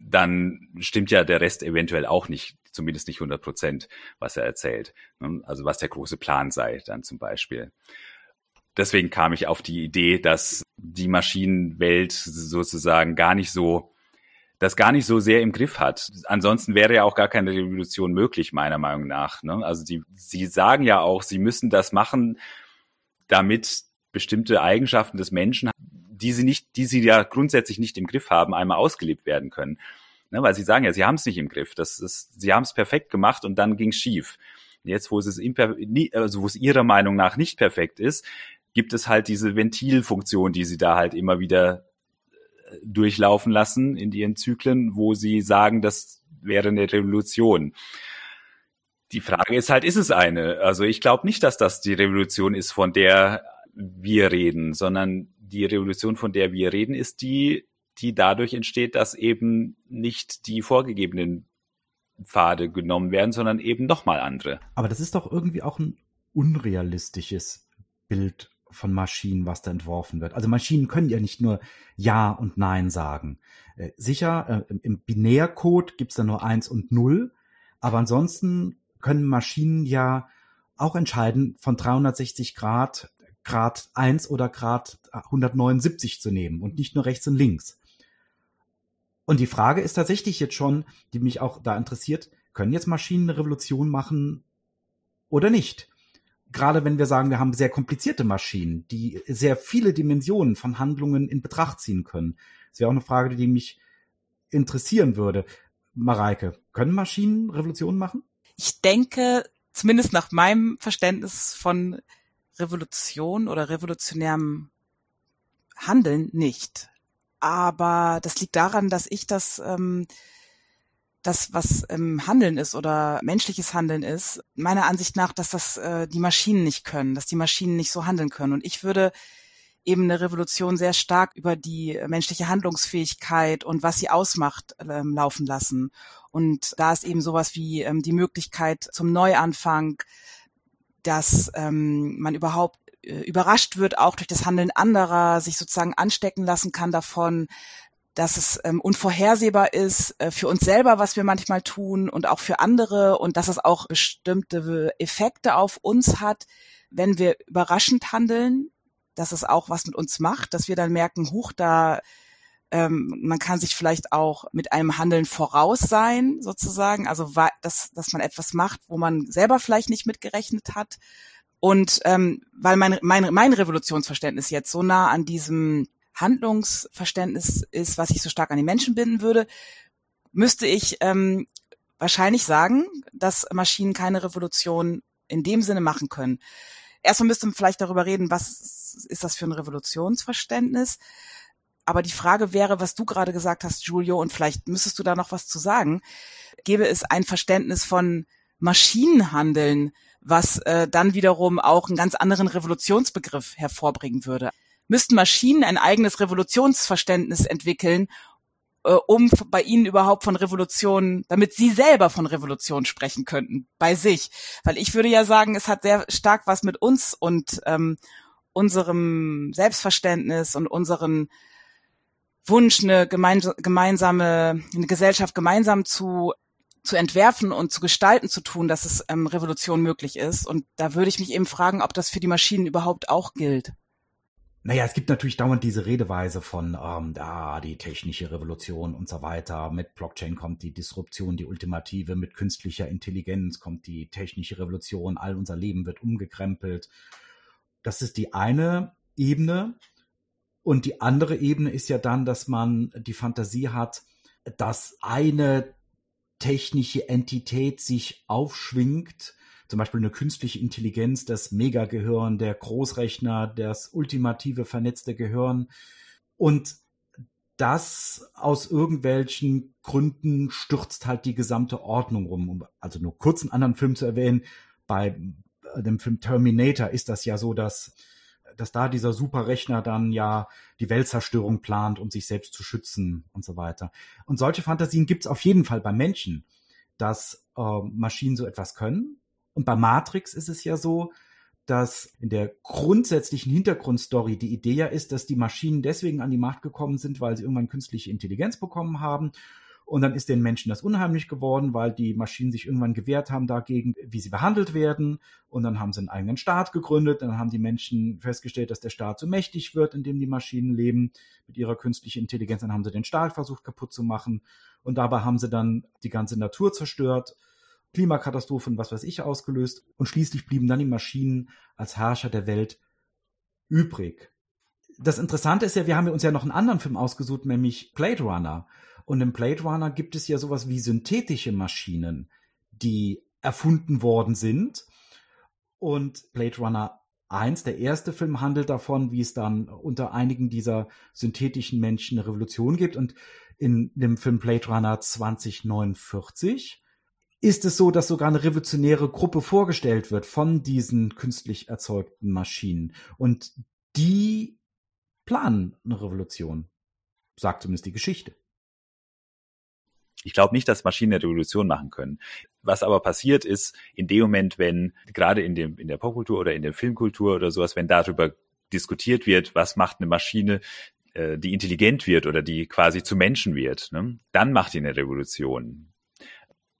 dann stimmt ja der Rest eventuell auch nicht, zumindest nicht 100 Prozent, was er erzählt. Ne? Also was der große Plan sei dann zum Beispiel. Deswegen kam ich auf die Idee, dass die Maschinenwelt sozusagen gar nicht so, das gar nicht so sehr im Griff hat. Ansonsten wäre ja auch gar keine Revolution möglich, meiner Meinung nach. Ne? Also die, sie sagen ja auch, sie müssen das machen, damit bestimmte Eigenschaften des Menschen die sie nicht, die sie ja grundsätzlich nicht im Griff haben, einmal ausgelebt werden können. Ne, weil sie sagen ja, sie haben es nicht im Griff. Das ist, sie haben es perfekt gemacht und dann ging es schief. Jetzt, wo es also wo es ihrer Meinung nach nicht perfekt ist, gibt es halt diese Ventilfunktion, die sie da halt immer wieder äh, durchlaufen lassen in ihren Zyklen, wo sie sagen, das wäre eine Revolution. Die Frage ist halt, ist es eine? Also ich glaube nicht, dass das die Revolution ist, von der wir reden, sondern die Revolution, von der wir reden, ist die, die dadurch entsteht, dass eben nicht die vorgegebenen Pfade genommen werden, sondern eben nochmal andere. Aber das ist doch irgendwie auch ein unrealistisches Bild von Maschinen, was da entworfen wird. Also Maschinen können ja nicht nur Ja und Nein sagen. Äh, sicher, äh, im Binärcode gibt's da nur eins und null, aber ansonsten können Maschinen ja auch entscheiden, von 360 Grad Grad 1 oder Grad 179 zu nehmen und nicht nur rechts und links. Und die Frage ist tatsächlich jetzt schon, die mich auch da interessiert, können jetzt Maschinen eine Revolution machen oder nicht? Gerade wenn wir sagen, wir haben sehr komplizierte Maschinen, die sehr viele Dimensionen von Handlungen in Betracht ziehen können. Das wäre auch eine Frage, die mich interessieren würde. Mareike, können Maschinen Revolutionen machen? Ich denke, zumindest nach meinem Verständnis von Revolution oder revolutionärem Handeln nicht. Aber das liegt daran, dass ich das ähm, das, was ähm, Handeln ist oder menschliches Handeln ist, meiner Ansicht nach, dass das äh, die Maschinen nicht können, dass die Maschinen nicht so handeln können. Und ich würde eben eine Revolution sehr stark über die menschliche Handlungsfähigkeit und was sie ausmacht ähm, laufen lassen. Und da ist eben sowas wie ähm, die Möglichkeit zum Neuanfang, dass ähm, man überhaupt überrascht wird, auch durch das Handeln anderer, sich sozusagen anstecken lassen kann davon, dass es ähm, unvorhersehbar ist äh, für uns selber, was wir manchmal tun und auch für andere und dass es auch bestimmte Effekte auf uns hat, wenn wir überraschend handeln, dass es auch was mit uns macht, dass wir dann merken, huch, da ähm, man kann sich vielleicht auch mit einem Handeln voraus sein, sozusagen, also dass, dass man etwas macht, wo man selber vielleicht nicht mitgerechnet hat. Und ähm, weil mein, mein, mein Revolutionsverständnis jetzt so nah an diesem Handlungsverständnis ist, was ich so stark an die Menschen binden würde, müsste ich ähm, wahrscheinlich sagen, dass Maschinen keine Revolution in dem Sinne machen können. Erstmal müsste man vielleicht darüber reden, was ist das für ein Revolutionsverständnis. Aber die Frage wäre, was du gerade gesagt hast, Giulio, und vielleicht müsstest du da noch was zu sagen. Gäbe es ein Verständnis von Maschinenhandeln, was äh, dann wiederum auch einen ganz anderen Revolutionsbegriff hervorbringen würde? Müssten Maschinen ein eigenes Revolutionsverständnis entwickeln, äh, um bei ihnen überhaupt von Revolution, damit sie selber von Revolution sprechen könnten, bei sich. Weil ich würde ja sagen, es hat sehr stark was mit uns und ähm, unserem Selbstverständnis und unseren Wunsch, eine gemeinsame, eine Gesellschaft gemeinsam zu zu entwerfen und zu gestalten zu tun, dass es ähm, Revolution möglich ist. Und da würde ich mich eben fragen, ob das für die Maschinen überhaupt auch gilt. Naja, es gibt natürlich dauernd diese Redeweise von ähm, ah, die technische Revolution und so weiter. Mit Blockchain kommt die Disruption, die ultimative. Mit künstlicher Intelligenz kommt die technische Revolution. All unser Leben wird umgekrempelt. Das ist die eine Ebene. Und die andere Ebene ist ja dann, dass man die Fantasie hat, dass eine technische Entität sich aufschwingt zum Beispiel eine künstliche Intelligenz, das Megagehirn, der Großrechner, das ultimative vernetzte Gehirn. Und das aus irgendwelchen Gründen stürzt halt die gesamte Ordnung rum. Um also nur kurz einen anderen Film zu erwähnen, bei dem Film Terminator ist das ja so, dass, dass da dieser Superrechner dann ja die Weltzerstörung plant, um sich selbst zu schützen und so weiter. Und solche Fantasien gibt es auf jeden Fall bei Menschen, dass äh, Maschinen so etwas können. Und bei Matrix ist es ja so, dass in der grundsätzlichen Hintergrundstory die Idee ja ist, dass die Maschinen deswegen an die Macht gekommen sind, weil sie irgendwann künstliche Intelligenz bekommen haben. Und dann ist den Menschen das unheimlich geworden, weil die Maschinen sich irgendwann gewehrt haben dagegen, wie sie behandelt werden. Und dann haben sie einen eigenen Staat gegründet. Dann haben die Menschen festgestellt, dass der Staat so mächtig wird, in dem die Maschinen leben, mit ihrer künstlichen Intelligenz. Dann haben sie den Staat versucht kaputt zu machen. Und dabei haben sie dann die ganze Natur zerstört Klimakatastrophen, was weiß ich, ausgelöst. Und schließlich blieben dann die Maschinen als Herrscher der Welt übrig. Das Interessante ist ja, wir haben uns ja noch einen anderen Film ausgesucht, nämlich Blade Runner. Und im Blade Runner gibt es ja sowas wie synthetische Maschinen, die erfunden worden sind. Und Blade Runner 1, der erste Film, handelt davon, wie es dann unter einigen dieser synthetischen Menschen eine Revolution gibt. Und in dem Film Blade Runner 2049 ist es so, dass sogar eine revolutionäre Gruppe vorgestellt wird von diesen künstlich erzeugten Maschinen. Und die planen eine Revolution, sagt zumindest die Geschichte. Ich glaube nicht, dass Maschinen eine Revolution machen können. Was aber passiert ist, in dem Moment, wenn gerade in, dem, in der Popkultur oder in der Filmkultur oder sowas, wenn darüber diskutiert wird, was macht eine Maschine, äh, die intelligent wird oder die quasi zu Menschen wird, ne? dann macht die eine Revolution.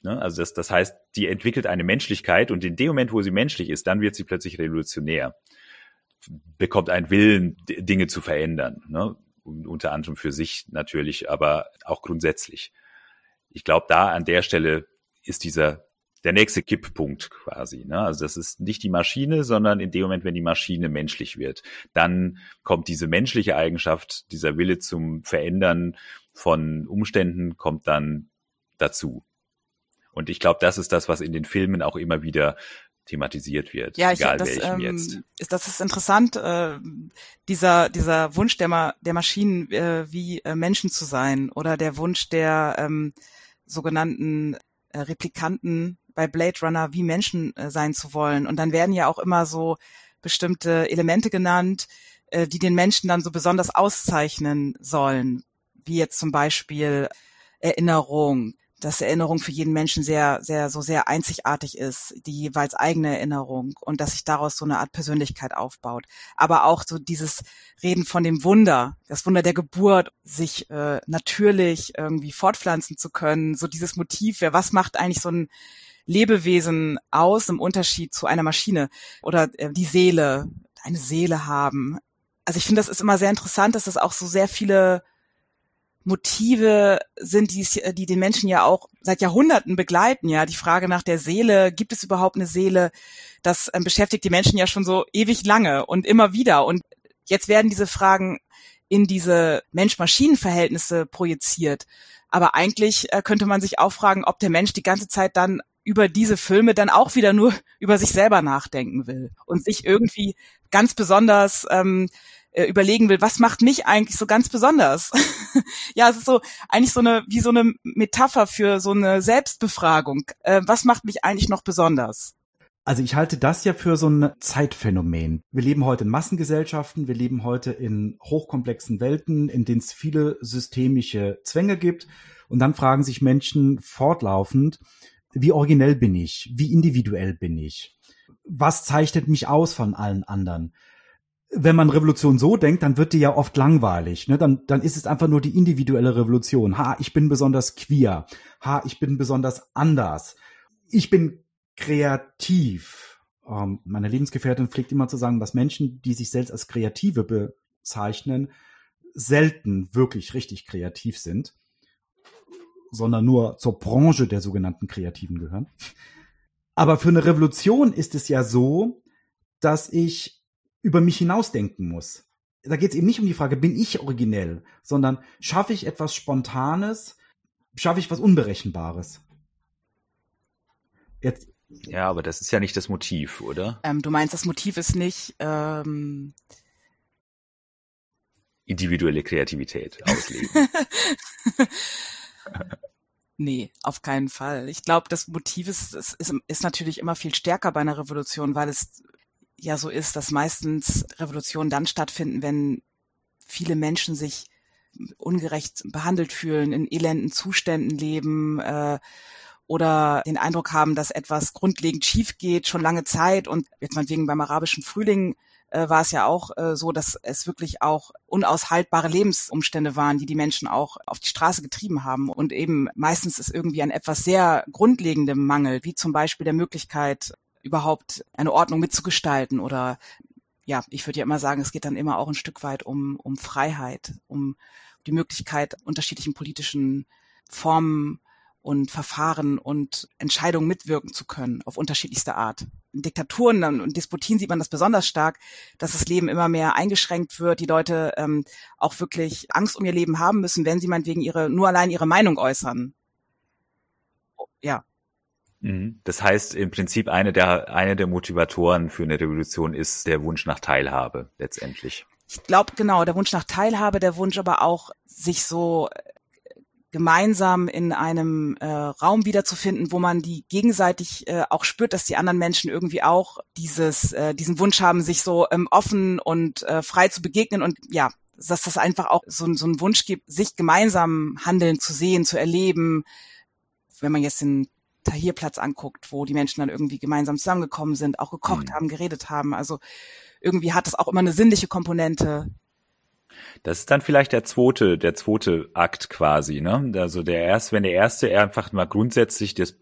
Ne? Also das, das heißt, die entwickelt eine Menschlichkeit und in dem Moment, wo sie menschlich ist, dann wird sie plötzlich revolutionär, bekommt einen Willen, Dinge zu verändern. Ne? unter anderem für sich natürlich, aber auch grundsätzlich. Ich glaube, da an der Stelle ist dieser der nächste Kipppunkt quasi. Ne? Also das ist nicht die Maschine, sondern in dem Moment, wenn die Maschine menschlich wird, dann kommt diese menschliche Eigenschaft, dieser Wille zum Verändern von Umständen, kommt dann dazu. Und ich glaube, das ist das, was in den Filmen auch immer wieder thematisiert wird, ja, ich, egal das, welchem ähm, jetzt. Ist, das ist interessant, äh, dieser, dieser Wunsch der, Ma der Maschinen, äh, wie äh, Menschen zu sein oder der Wunsch der, ähm, sogenannten äh, Replikanten bei Blade Runner wie Menschen äh, sein zu wollen. Und dann werden ja auch immer so bestimmte Elemente genannt, äh, die den Menschen dann so besonders auszeichnen sollen, wie jetzt zum Beispiel Erinnerung, dass Erinnerung für jeden Menschen sehr, sehr, so sehr einzigartig ist, die jeweils eigene Erinnerung und dass sich daraus so eine Art Persönlichkeit aufbaut. Aber auch so dieses Reden von dem Wunder, das Wunder der Geburt, sich äh, natürlich irgendwie fortpflanzen zu können, so dieses Motiv, ja, was macht eigentlich so ein Lebewesen aus im Unterschied zu einer Maschine oder äh, die Seele, eine Seele haben. Also ich finde, das ist immer sehr interessant, dass es auch so sehr viele Motive sind, die, die den Menschen ja auch seit Jahrhunderten begleiten. Ja, die Frage nach der Seele, gibt es überhaupt eine Seele? Das ähm, beschäftigt die Menschen ja schon so ewig lange und immer wieder. Und jetzt werden diese Fragen in diese Mensch-Maschinen-Verhältnisse projiziert. Aber eigentlich äh, könnte man sich auch fragen, ob der Mensch die ganze Zeit dann über diese Filme dann auch wieder nur über sich selber nachdenken will und sich irgendwie ganz besonders ähm, äh, überlegen will, was macht mich eigentlich so ganz besonders? ja, es ist so eigentlich so eine wie so eine Metapher für so eine Selbstbefragung. Äh, was macht mich eigentlich noch besonders? Also ich halte das ja für so ein Zeitphänomen. Wir leben heute in Massengesellschaften, wir leben heute in hochkomplexen Welten, in denen es viele systemische Zwänge gibt. Und dann fragen sich Menschen fortlaufend, wie originell bin ich? Wie individuell bin ich? Was zeichnet mich aus von allen anderen? Wenn man Revolution so denkt, dann wird die ja oft langweilig. Ne? Dann, dann ist es einfach nur die individuelle Revolution. Ha, ich bin besonders queer. Ha, ich bin besonders anders. Ich bin kreativ. Ähm, meine Lebensgefährtin pflegt immer zu sagen, dass Menschen, die sich selbst als Kreative bezeichnen, selten wirklich richtig kreativ sind, sondern nur zur Branche der sogenannten Kreativen gehören. Aber für eine Revolution ist es ja so, dass ich über mich hinausdenken muss. Da geht es eben nicht um die Frage, bin ich originell, sondern schaffe ich etwas Spontanes, schaffe ich was Unberechenbares. Jetzt. Ja, aber das ist ja nicht das Motiv, oder? Ähm, du meinst, das Motiv ist nicht ähm individuelle Kreativität ausleben. Nee, auf keinen Fall. Ich glaube, das Motiv ist, ist, ist natürlich immer viel stärker bei einer Revolution, weil es ja so ist, dass meistens Revolutionen dann stattfinden, wenn viele Menschen sich ungerecht behandelt fühlen, in elenden Zuständen leben äh, oder den Eindruck haben, dass etwas grundlegend schief geht, schon lange Zeit. Und jetzt mal wegen beim arabischen Frühling äh, war es ja auch äh, so, dass es wirklich auch unaushaltbare Lebensumstände waren, die die Menschen auch auf die Straße getrieben haben. Und eben meistens ist irgendwie ein etwas sehr grundlegendem Mangel, wie zum Beispiel der Möglichkeit, überhaupt eine Ordnung mitzugestalten oder ja, ich würde ja immer sagen, es geht dann immer auch ein Stück weit um, um Freiheit, um die Möglichkeit, unterschiedlichen politischen Formen und Verfahren und Entscheidungen mitwirken zu können, auf unterschiedlichste Art. In Diktaturen und Disputien sieht man das besonders stark, dass das Leben immer mehr eingeschränkt wird, die Leute ähm, auch wirklich Angst um ihr Leben haben müssen, wenn sie meinetwegen ihre, nur allein ihre Meinung äußern. Ja. Das heißt, im Prinzip eine der, eine der Motivatoren für eine Revolution ist der Wunsch nach Teilhabe letztendlich. Ich glaube, genau, der Wunsch nach Teilhabe, der Wunsch aber auch, sich so äh, gemeinsam in einem äh, Raum wiederzufinden, wo man die gegenseitig äh, auch spürt, dass die anderen Menschen irgendwie auch dieses, äh, diesen Wunsch haben, sich so ähm, offen und äh, frei zu begegnen und ja, dass das einfach auch so, so einen Wunsch gibt, sich gemeinsam handeln zu sehen, zu erleben. Wenn man jetzt den Tahirplatz anguckt, wo die Menschen dann irgendwie gemeinsam zusammengekommen sind, auch gekocht mhm. haben, geredet haben. Also irgendwie hat es auch immer eine sinnliche Komponente. Das ist dann vielleicht der zweite, der zweite Akt quasi, ne? Also der erste, wenn der erste einfach mal grundsätzlich das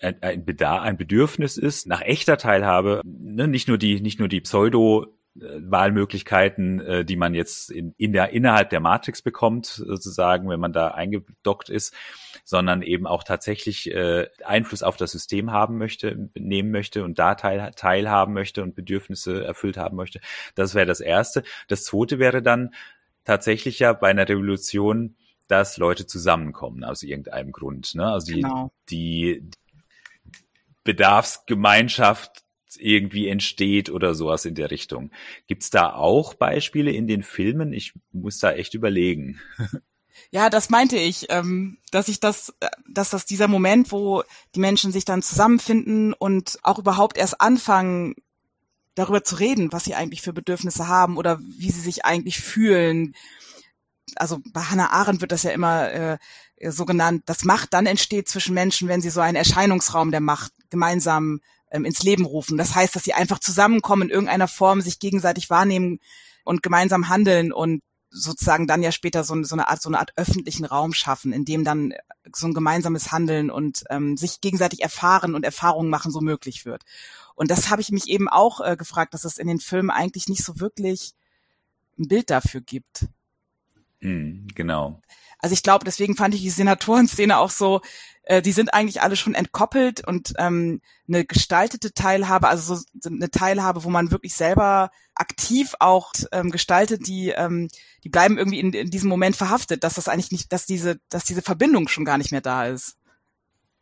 ein, ein Bedarf, ein Bedürfnis ist nach echter Teilhabe, ne? nicht nur die, nicht nur die Pseudo Wahlmöglichkeiten, äh, die man jetzt in, in der, innerhalb der Matrix bekommt, sozusagen, wenn man da eingedockt ist, sondern eben auch tatsächlich äh, Einfluss auf das System haben möchte, nehmen möchte und da teil, teilhaben möchte und Bedürfnisse erfüllt haben möchte. Das wäre das Erste. Das Zweite wäre dann tatsächlich ja bei einer Revolution, dass Leute zusammenkommen aus irgendeinem Grund. Ne? Also die, genau. die Bedarfsgemeinschaft irgendwie entsteht oder sowas in der Richtung. Gibt's da auch Beispiele in den Filmen? Ich muss da echt überlegen. Ja, das meinte ich, ähm, dass ich das, äh, dass das dieser Moment, wo die Menschen sich dann zusammenfinden und auch überhaupt erst anfangen, darüber zu reden, was sie eigentlich für Bedürfnisse haben oder wie sie sich eigentlich fühlen. Also bei Hannah Arendt wird das ja immer äh, so genannt, dass Macht dann entsteht zwischen Menschen, wenn sie so einen Erscheinungsraum der Macht gemeinsam ähm, ins Leben rufen. Das heißt, dass sie einfach zusammenkommen in irgendeiner Form, sich gegenseitig wahrnehmen und gemeinsam handeln und sozusagen dann ja später so, so eine Art so eine Art öffentlichen Raum schaffen, in dem dann so ein gemeinsames Handeln und ähm, sich gegenseitig erfahren und Erfahrungen machen so möglich wird. Und das habe ich mich eben auch äh, gefragt, dass es in den Filmen eigentlich nicht so wirklich ein Bild dafür gibt. Mm, genau. Also ich glaube, deswegen fand ich die Senatorenszene auch so, äh, die sind eigentlich alle schon entkoppelt und ähm, eine gestaltete Teilhabe, also so eine Teilhabe, wo man wirklich selber aktiv auch ähm, gestaltet, die ähm, die bleiben irgendwie in, in diesem Moment verhaftet, dass das eigentlich nicht, dass diese, dass diese Verbindung schon gar nicht mehr da ist.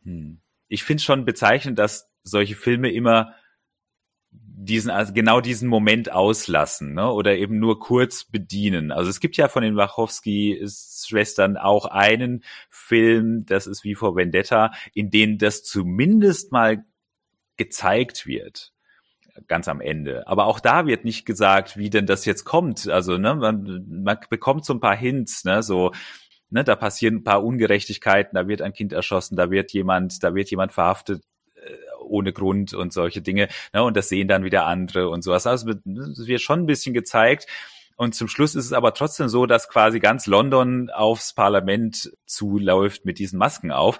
Hm. Ich finde schon bezeichnend, dass solche Filme immer diesen, also genau diesen Moment auslassen, ne? oder eben nur kurz bedienen. Also es gibt ja von den Wachowski-Schwestern auch einen Film, das ist wie vor Vendetta, in dem das zumindest mal gezeigt wird ganz am Ende. Aber auch da wird nicht gesagt, wie denn das jetzt kommt. Also ne, man, man bekommt so ein paar Hints, ne, so ne, da passieren ein paar Ungerechtigkeiten, da wird ein Kind erschossen, da wird jemand, da wird jemand verhaftet, ohne Grund und solche Dinge. Ne? Und das sehen dann wieder andere und sowas. Also es wird schon ein bisschen gezeigt. Und zum Schluss ist es aber trotzdem so, dass quasi ganz London aufs Parlament zuläuft mit diesen Masken auf.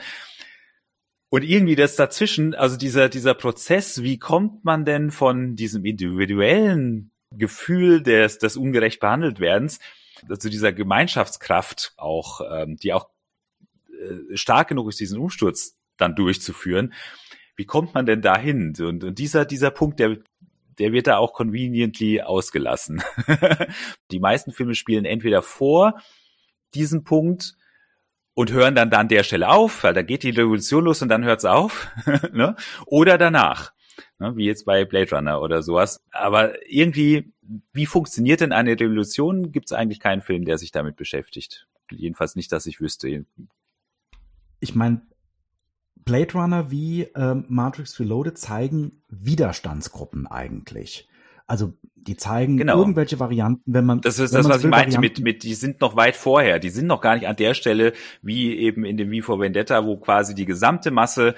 Und irgendwie das dazwischen, also dieser, dieser Prozess, wie kommt man denn von diesem individuellen Gefühl des, des ungerecht behandelt werdens zu dieser Gemeinschaftskraft auch, ähm, die auch äh, stark genug ist, diesen Umsturz dann durchzuführen wie kommt man denn dahin? Und, und dieser, dieser Punkt, der, der wird da auch conveniently ausgelassen. die meisten Filme spielen entweder vor diesem Punkt und hören dann an der Stelle auf, weil da geht die Revolution los und dann hört's auf, ne? oder danach, ne? wie jetzt bei Blade Runner oder sowas. Aber irgendwie, wie funktioniert denn eine Revolution? Gibt es eigentlich keinen Film, der sich damit beschäftigt. Jedenfalls nicht, dass ich wüsste. Ich meine, Blade Runner wie ähm, Matrix Reloaded zeigen Widerstandsgruppen eigentlich. Also die zeigen genau. irgendwelche Varianten, wenn man. Das ist das, was ich meinte mit, mit, die sind noch weit vorher. Die sind noch gar nicht an der Stelle, wie eben in dem Wie for Vendetta, wo quasi die gesamte Masse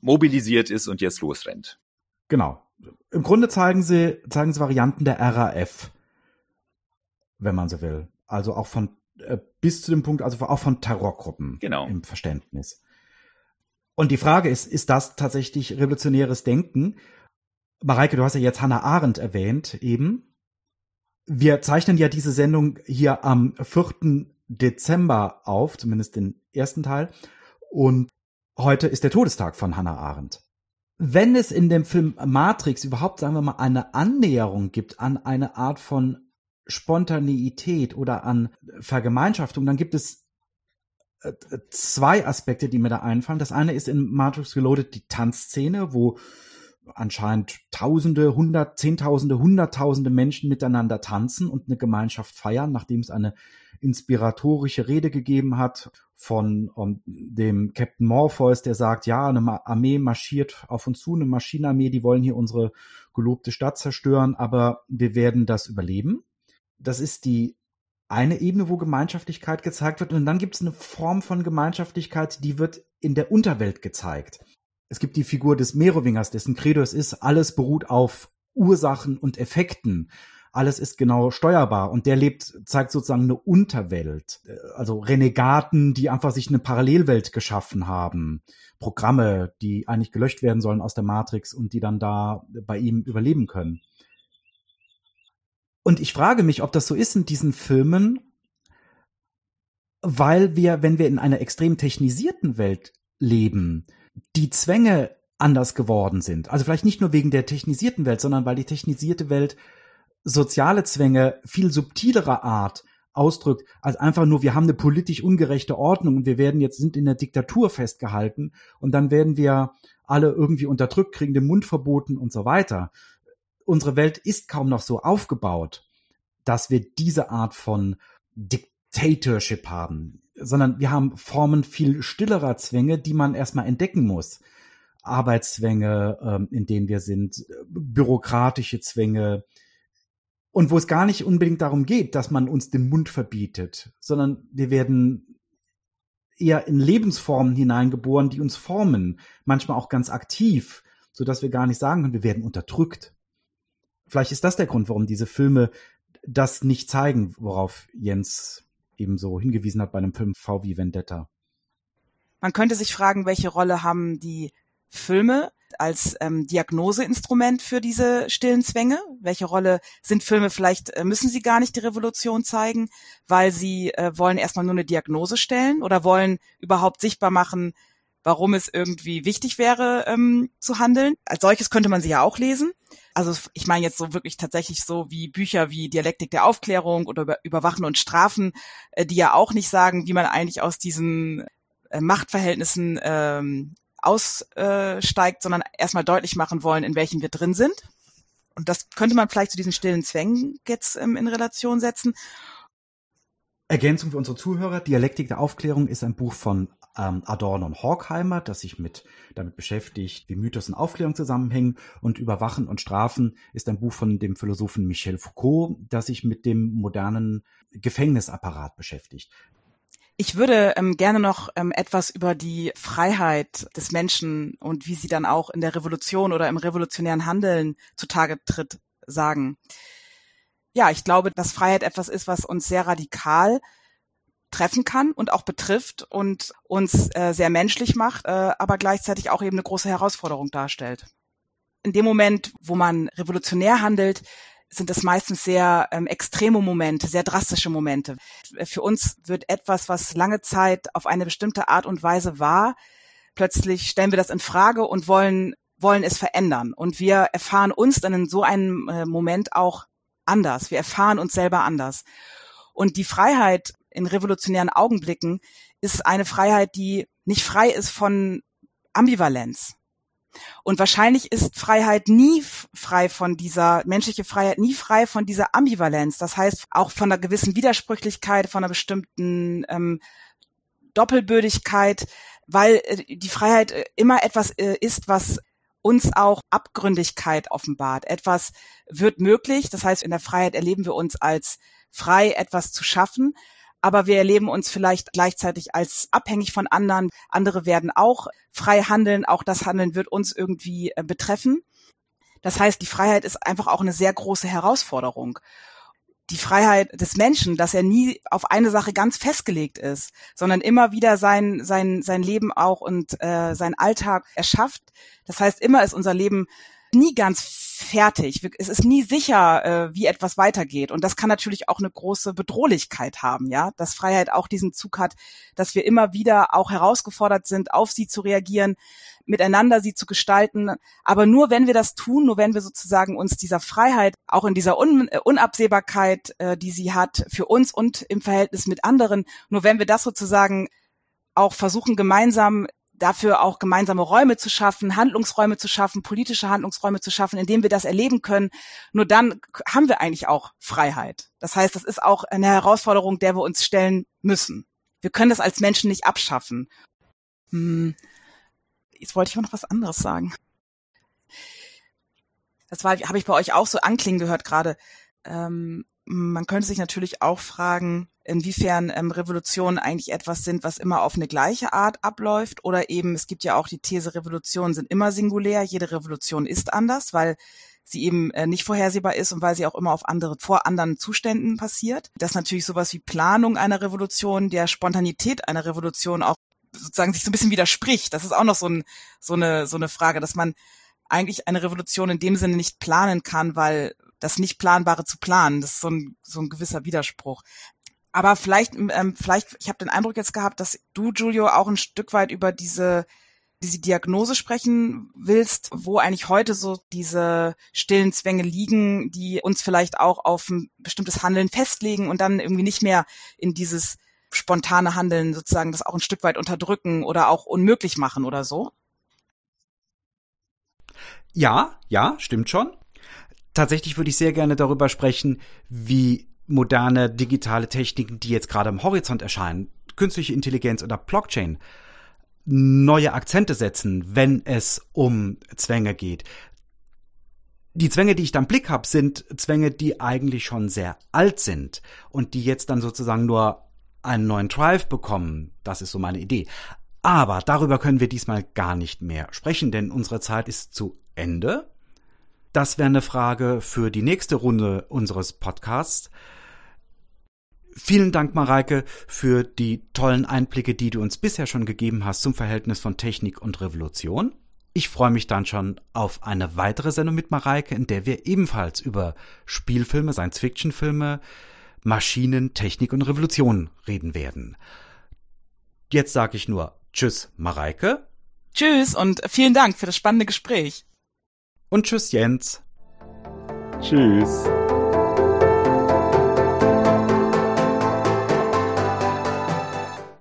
mobilisiert ist und jetzt losrennt. Genau. Im Grunde zeigen sie, zeigen sie Varianten der RAF, wenn man so will. Also auch von äh, bis zu dem Punkt, also auch von Terrorgruppen genau. im Verständnis. Und die Frage ist, ist das tatsächlich revolutionäres Denken? Mareike, du hast ja jetzt Hannah Arendt erwähnt, eben. Wir zeichnen ja diese Sendung hier am 4. Dezember auf, zumindest den ersten Teil. Und heute ist der Todestag von Hannah Arendt. Wenn es in dem Film Matrix überhaupt, sagen wir mal, eine Annäherung gibt an eine Art von Spontaneität oder an Vergemeinschaftung, dann gibt es zwei Aspekte, die mir da einfallen. Das eine ist in Matrix Reloaded die Tanzszene, wo anscheinend Tausende, Hundert, Zehntausende, Hunderttausende Menschen miteinander tanzen und eine Gemeinschaft feiern, nachdem es eine inspiratorische Rede gegeben hat von um, dem Captain Morpheus, der sagt, ja, eine Armee marschiert auf uns zu, eine Maschinenarmee, die wollen hier unsere gelobte Stadt zerstören, aber wir werden das überleben. Das ist die eine Ebene, wo Gemeinschaftlichkeit gezeigt wird und dann gibt es eine Form von Gemeinschaftlichkeit, die wird in der Unterwelt gezeigt. Es gibt die Figur des Merowingers, dessen Credo es ist, alles beruht auf Ursachen und Effekten. Alles ist genau steuerbar und der lebt, zeigt sozusagen eine Unterwelt. Also Renegaten, die einfach sich eine Parallelwelt geschaffen haben. Programme, die eigentlich gelöscht werden sollen aus der Matrix und die dann da bei ihm überleben können. Und ich frage mich, ob das so ist in diesen Filmen, weil wir, wenn wir in einer extrem technisierten Welt leben, die Zwänge anders geworden sind. Also vielleicht nicht nur wegen der technisierten Welt, sondern weil die technisierte Welt soziale Zwänge viel subtilerer Art ausdrückt, als einfach nur, wir haben eine politisch ungerechte Ordnung und wir werden jetzt, sind in der Diktatur festgehalten und dann werden wir alle irgendwie unterdrückt, kriegen den Mund verboten und so weiter unsere Welt ist kaum noch so aufgebaut, dass wir diese Art von Dik Diktatorship haben, sondern wir haben Formen viel stillerer Zwänge, die man erstmal entdecken muss. Arbeitszwänge, ähm, in denen wir sind, bürokratische Zwänge, und wo es gar nicht unbedingt darum geht, dass man uns den Mund verbietet, sondern wir werden eher in Lebensformen hineingeboren, die uns formen, manchmal auch ganz aktiv, so dass wir gar nicht sagen können, wir werden unterdrückt. Vielleicht ist das der Grund, warum diese Filme das nicht zeigen, worauf Jens eben so hingewiesen hat bei einem Film V wie Vendetta. Man könnte sich fragen, welche Rolle haben die Filme als ähm, Diagnoseinstrument für diese stillen Zwänge? Welche Rolle sind Filme vielleicht, äh, müssen sie gar nicht die Revolution zeigen, weil sie äh, wollen erstmal nur eine Diagnose stellen oder wollen überhaupt sichtbar machen, warum es irgendwie wichtig wäre, ähm, zu handeln. Als solches könnte man sie ja auch lesen. Also ich meine jetzt so wirklich tatsächlich so wie Bücher wie Dialektik der Aufklärung oder über Überwachen und Strafen, äh, die ja auch nicht sagen, wie man eigentlich aus diesen äh, Machtverhältnissen ähm, aussteigt, sondern erstmal deutlich machen wollen, in welchem wir drin sind. Und das könnte man vielleicht zu diesen stillen Zwängen jetzt ähm, in Relation setzen. Ergänzung für unsere Zuhörer. Dialektik der Aufklärung ist ein Buch von ähm, Adorno und Horkheimer, das sich mit, damit beschäftigt, wie Mythos und Aufklärung zusammenhängen. Und Überwachen und Strafen ist ein Buch von dem Philosophen Michel Foucault, das sich mit dem modernen Gefängnisapparat beschäftigt. Ich würde ähm, gerne noch ähm, etwas über die Freiheit des Menschen und wie sie dann auch in der Revolution oder im revolutionären Handeln zutage tritt sagen. Ja, ich glaube, dass Freiheit etwas ist, was uns sehr radikal treffen kann und auch betrifft und uns äh, sehr menschlich macht, äh, aber gleichzeitig auch eben eine große Herausforderung darstellt. In dem Moment, wo man revolutionär handelt, sind es meistens sehr ähm, extreme Momente, sehr drastische Momente. Für uns wird etwas, was lange Zeit auf eine bestimmte Art und Weise war, plötzlich stellen wir das in Frage und wollen wollen es verändern. Und wir erfahren uns dann in so einem äh, Moment auch anders. Wir erfahren uns selber anders. Und die Freiheit in revolutionären Augenblicken ist eine Freiheit, die nicht frei ist von Ambivalenz. Und wahrscheinlich ist Freiheit nie frei von dieser, menschliche Freiheit nie frei von dieser Ambivalenz. Das heißt, auch von einer gewissen Widersprüchlichkeit, von einer bestimmten ähm, Doppelbödigkeit, weil äh, die Freiheit äh, immer etwas äh, ist, was uns auch Abgründigkeit offenbart. Etwas wird möglich. Das heißt, in der Freiheit erleben wir uns als frei, etwas zu schaffen aber wir erleben uns vielleicht gleichzeitig als abhängig von anderen. Andere werden auch frei handeln, auch das Handeln wird uns irgendwie äh, betreffen. Das heißt, die Freiheit ist einfach auch eine sehr große Herausforderung. Die Freiheit des Menschen, dass er nie auf eine Sache ganz festgelegt ist, sondern immer wieder sein, sein, sein Leben auch und äh, sein Alltag erschafft. Das heißt, immer ist unser Leben nie ganz fertig. Es ist nie sicher, äh, wie etwas weitergeht. Und das kann natürlich auch eine große Bedrohlichkeit haben, ja, dass Freiheit auch diesen Zug hat, dass wir immer wieder auch herausgefordert sind, auf sie zu reagieren, miteinander sie zu gestalten. Aber nur wenn wir das tun, nur wenn wir sozusagen uns dieser Freiheit, auch in dieser Un äh, Unabsehbarkeit, äh, die sie hat, für uns und im Verhältnis mit anderen, nur wenn wir das sozusagen auch versuchen, gemeinsam dafür auch gemeinsame Räume zu schaffen, Handlungsräume zu schaffen, politische Handlungsräume zu schaffen, in denen wir das erleben können. Nur dann haben wir eigentlich auch Freiheit. Das heißt, das ist auch eine Herausforderung, der wir uns stellen müssen. Wir können das als Menschen nicht abschaffen. Hm. Jetzt wollte ich auch noch was anderes sagen. Das war, habe ich bei euch auch so anklingen gehört gerade. Ähm, man könnte sich natürlich auch fragen, inwiefern ähm, Revolutionen eigentlich etwas sind, was immer auf eine gleiche Art abläuft oder eben, es gibt ja auch die These, Revolutionen sind immer singulär, jede Revolution ist anders, weil sie eben äh, nicht vorhersehbar ist und weil sie auch immer auf andere, vor anderen Zuständen passiert. Dass natürlich sowas wie Planung einer Revolution, der Spontanität einer Revolution auch sozusagen sich so ein bisschen widerspricht. Das ist auch noch so, ein, so, eine, so eine Frage, dass man eigentlich eine Revolution in dem Sinne nicht planen kann, weil das nicht Planbare zu planen, das ist so ein, so ein gewisser Widerspruch. Aber vielleicht, ähm, vielleicht, ich habe den Eindruck jetzt gehabt, dass du, Giulio, auch ein Stück weit über diese diese Diagnose sprechen willst, wo eigentlich heute so diese stillen Zwänge liegen, die uns vielleicht auch auf ein bestimmtes Handeln festlegen und dann irgendwie nicht mehr in dieses spontane Handeln sozusagen das auch ein Stück weit unterdrücken oder auch unmöglich machen oder so? Ja, ja, stimmt schon. Tatsächlich würde ich sehr gerne darüber sprechen, wie moderne digitale Techniken, die jetzt gerade am Horizont erscheinen, künstliche Intelligenz oder Blockchain, neue Akzente setzen, wenn es um Zwänge geht. Die Zwänge, die ich da im Blick habe, sind Zwänge, die eigentlich schon sehr alt sind und die jetzt dann sozusagen nur einen neuen Drive bekommen. Das ist so meine Idee. Aber darüber können wir diesmal gar nicht mehr sprechen, denn unsere Zeit ist zu Ende. Das wäre eine Frage für die nächste Runde unseres Podcasts. Vielen Dank, Mareike, für die tollen Einblicke, die du uns bisher schon gegeben hast zum Verhältnis von Technik und Revolution. Ich freue mich dann schon auf eine weitere Sendung mit Mareike, in der wir ebenfalls über Spielfilme, Science-Fiction-Filme, Maschinen, Technik und Revolution reden werden. Jetzt sage ich nur Tschüss, Mareike. Tschüss und vielen Dank für das spannende Gespräch. Und tschüss, Jens. Tschüss.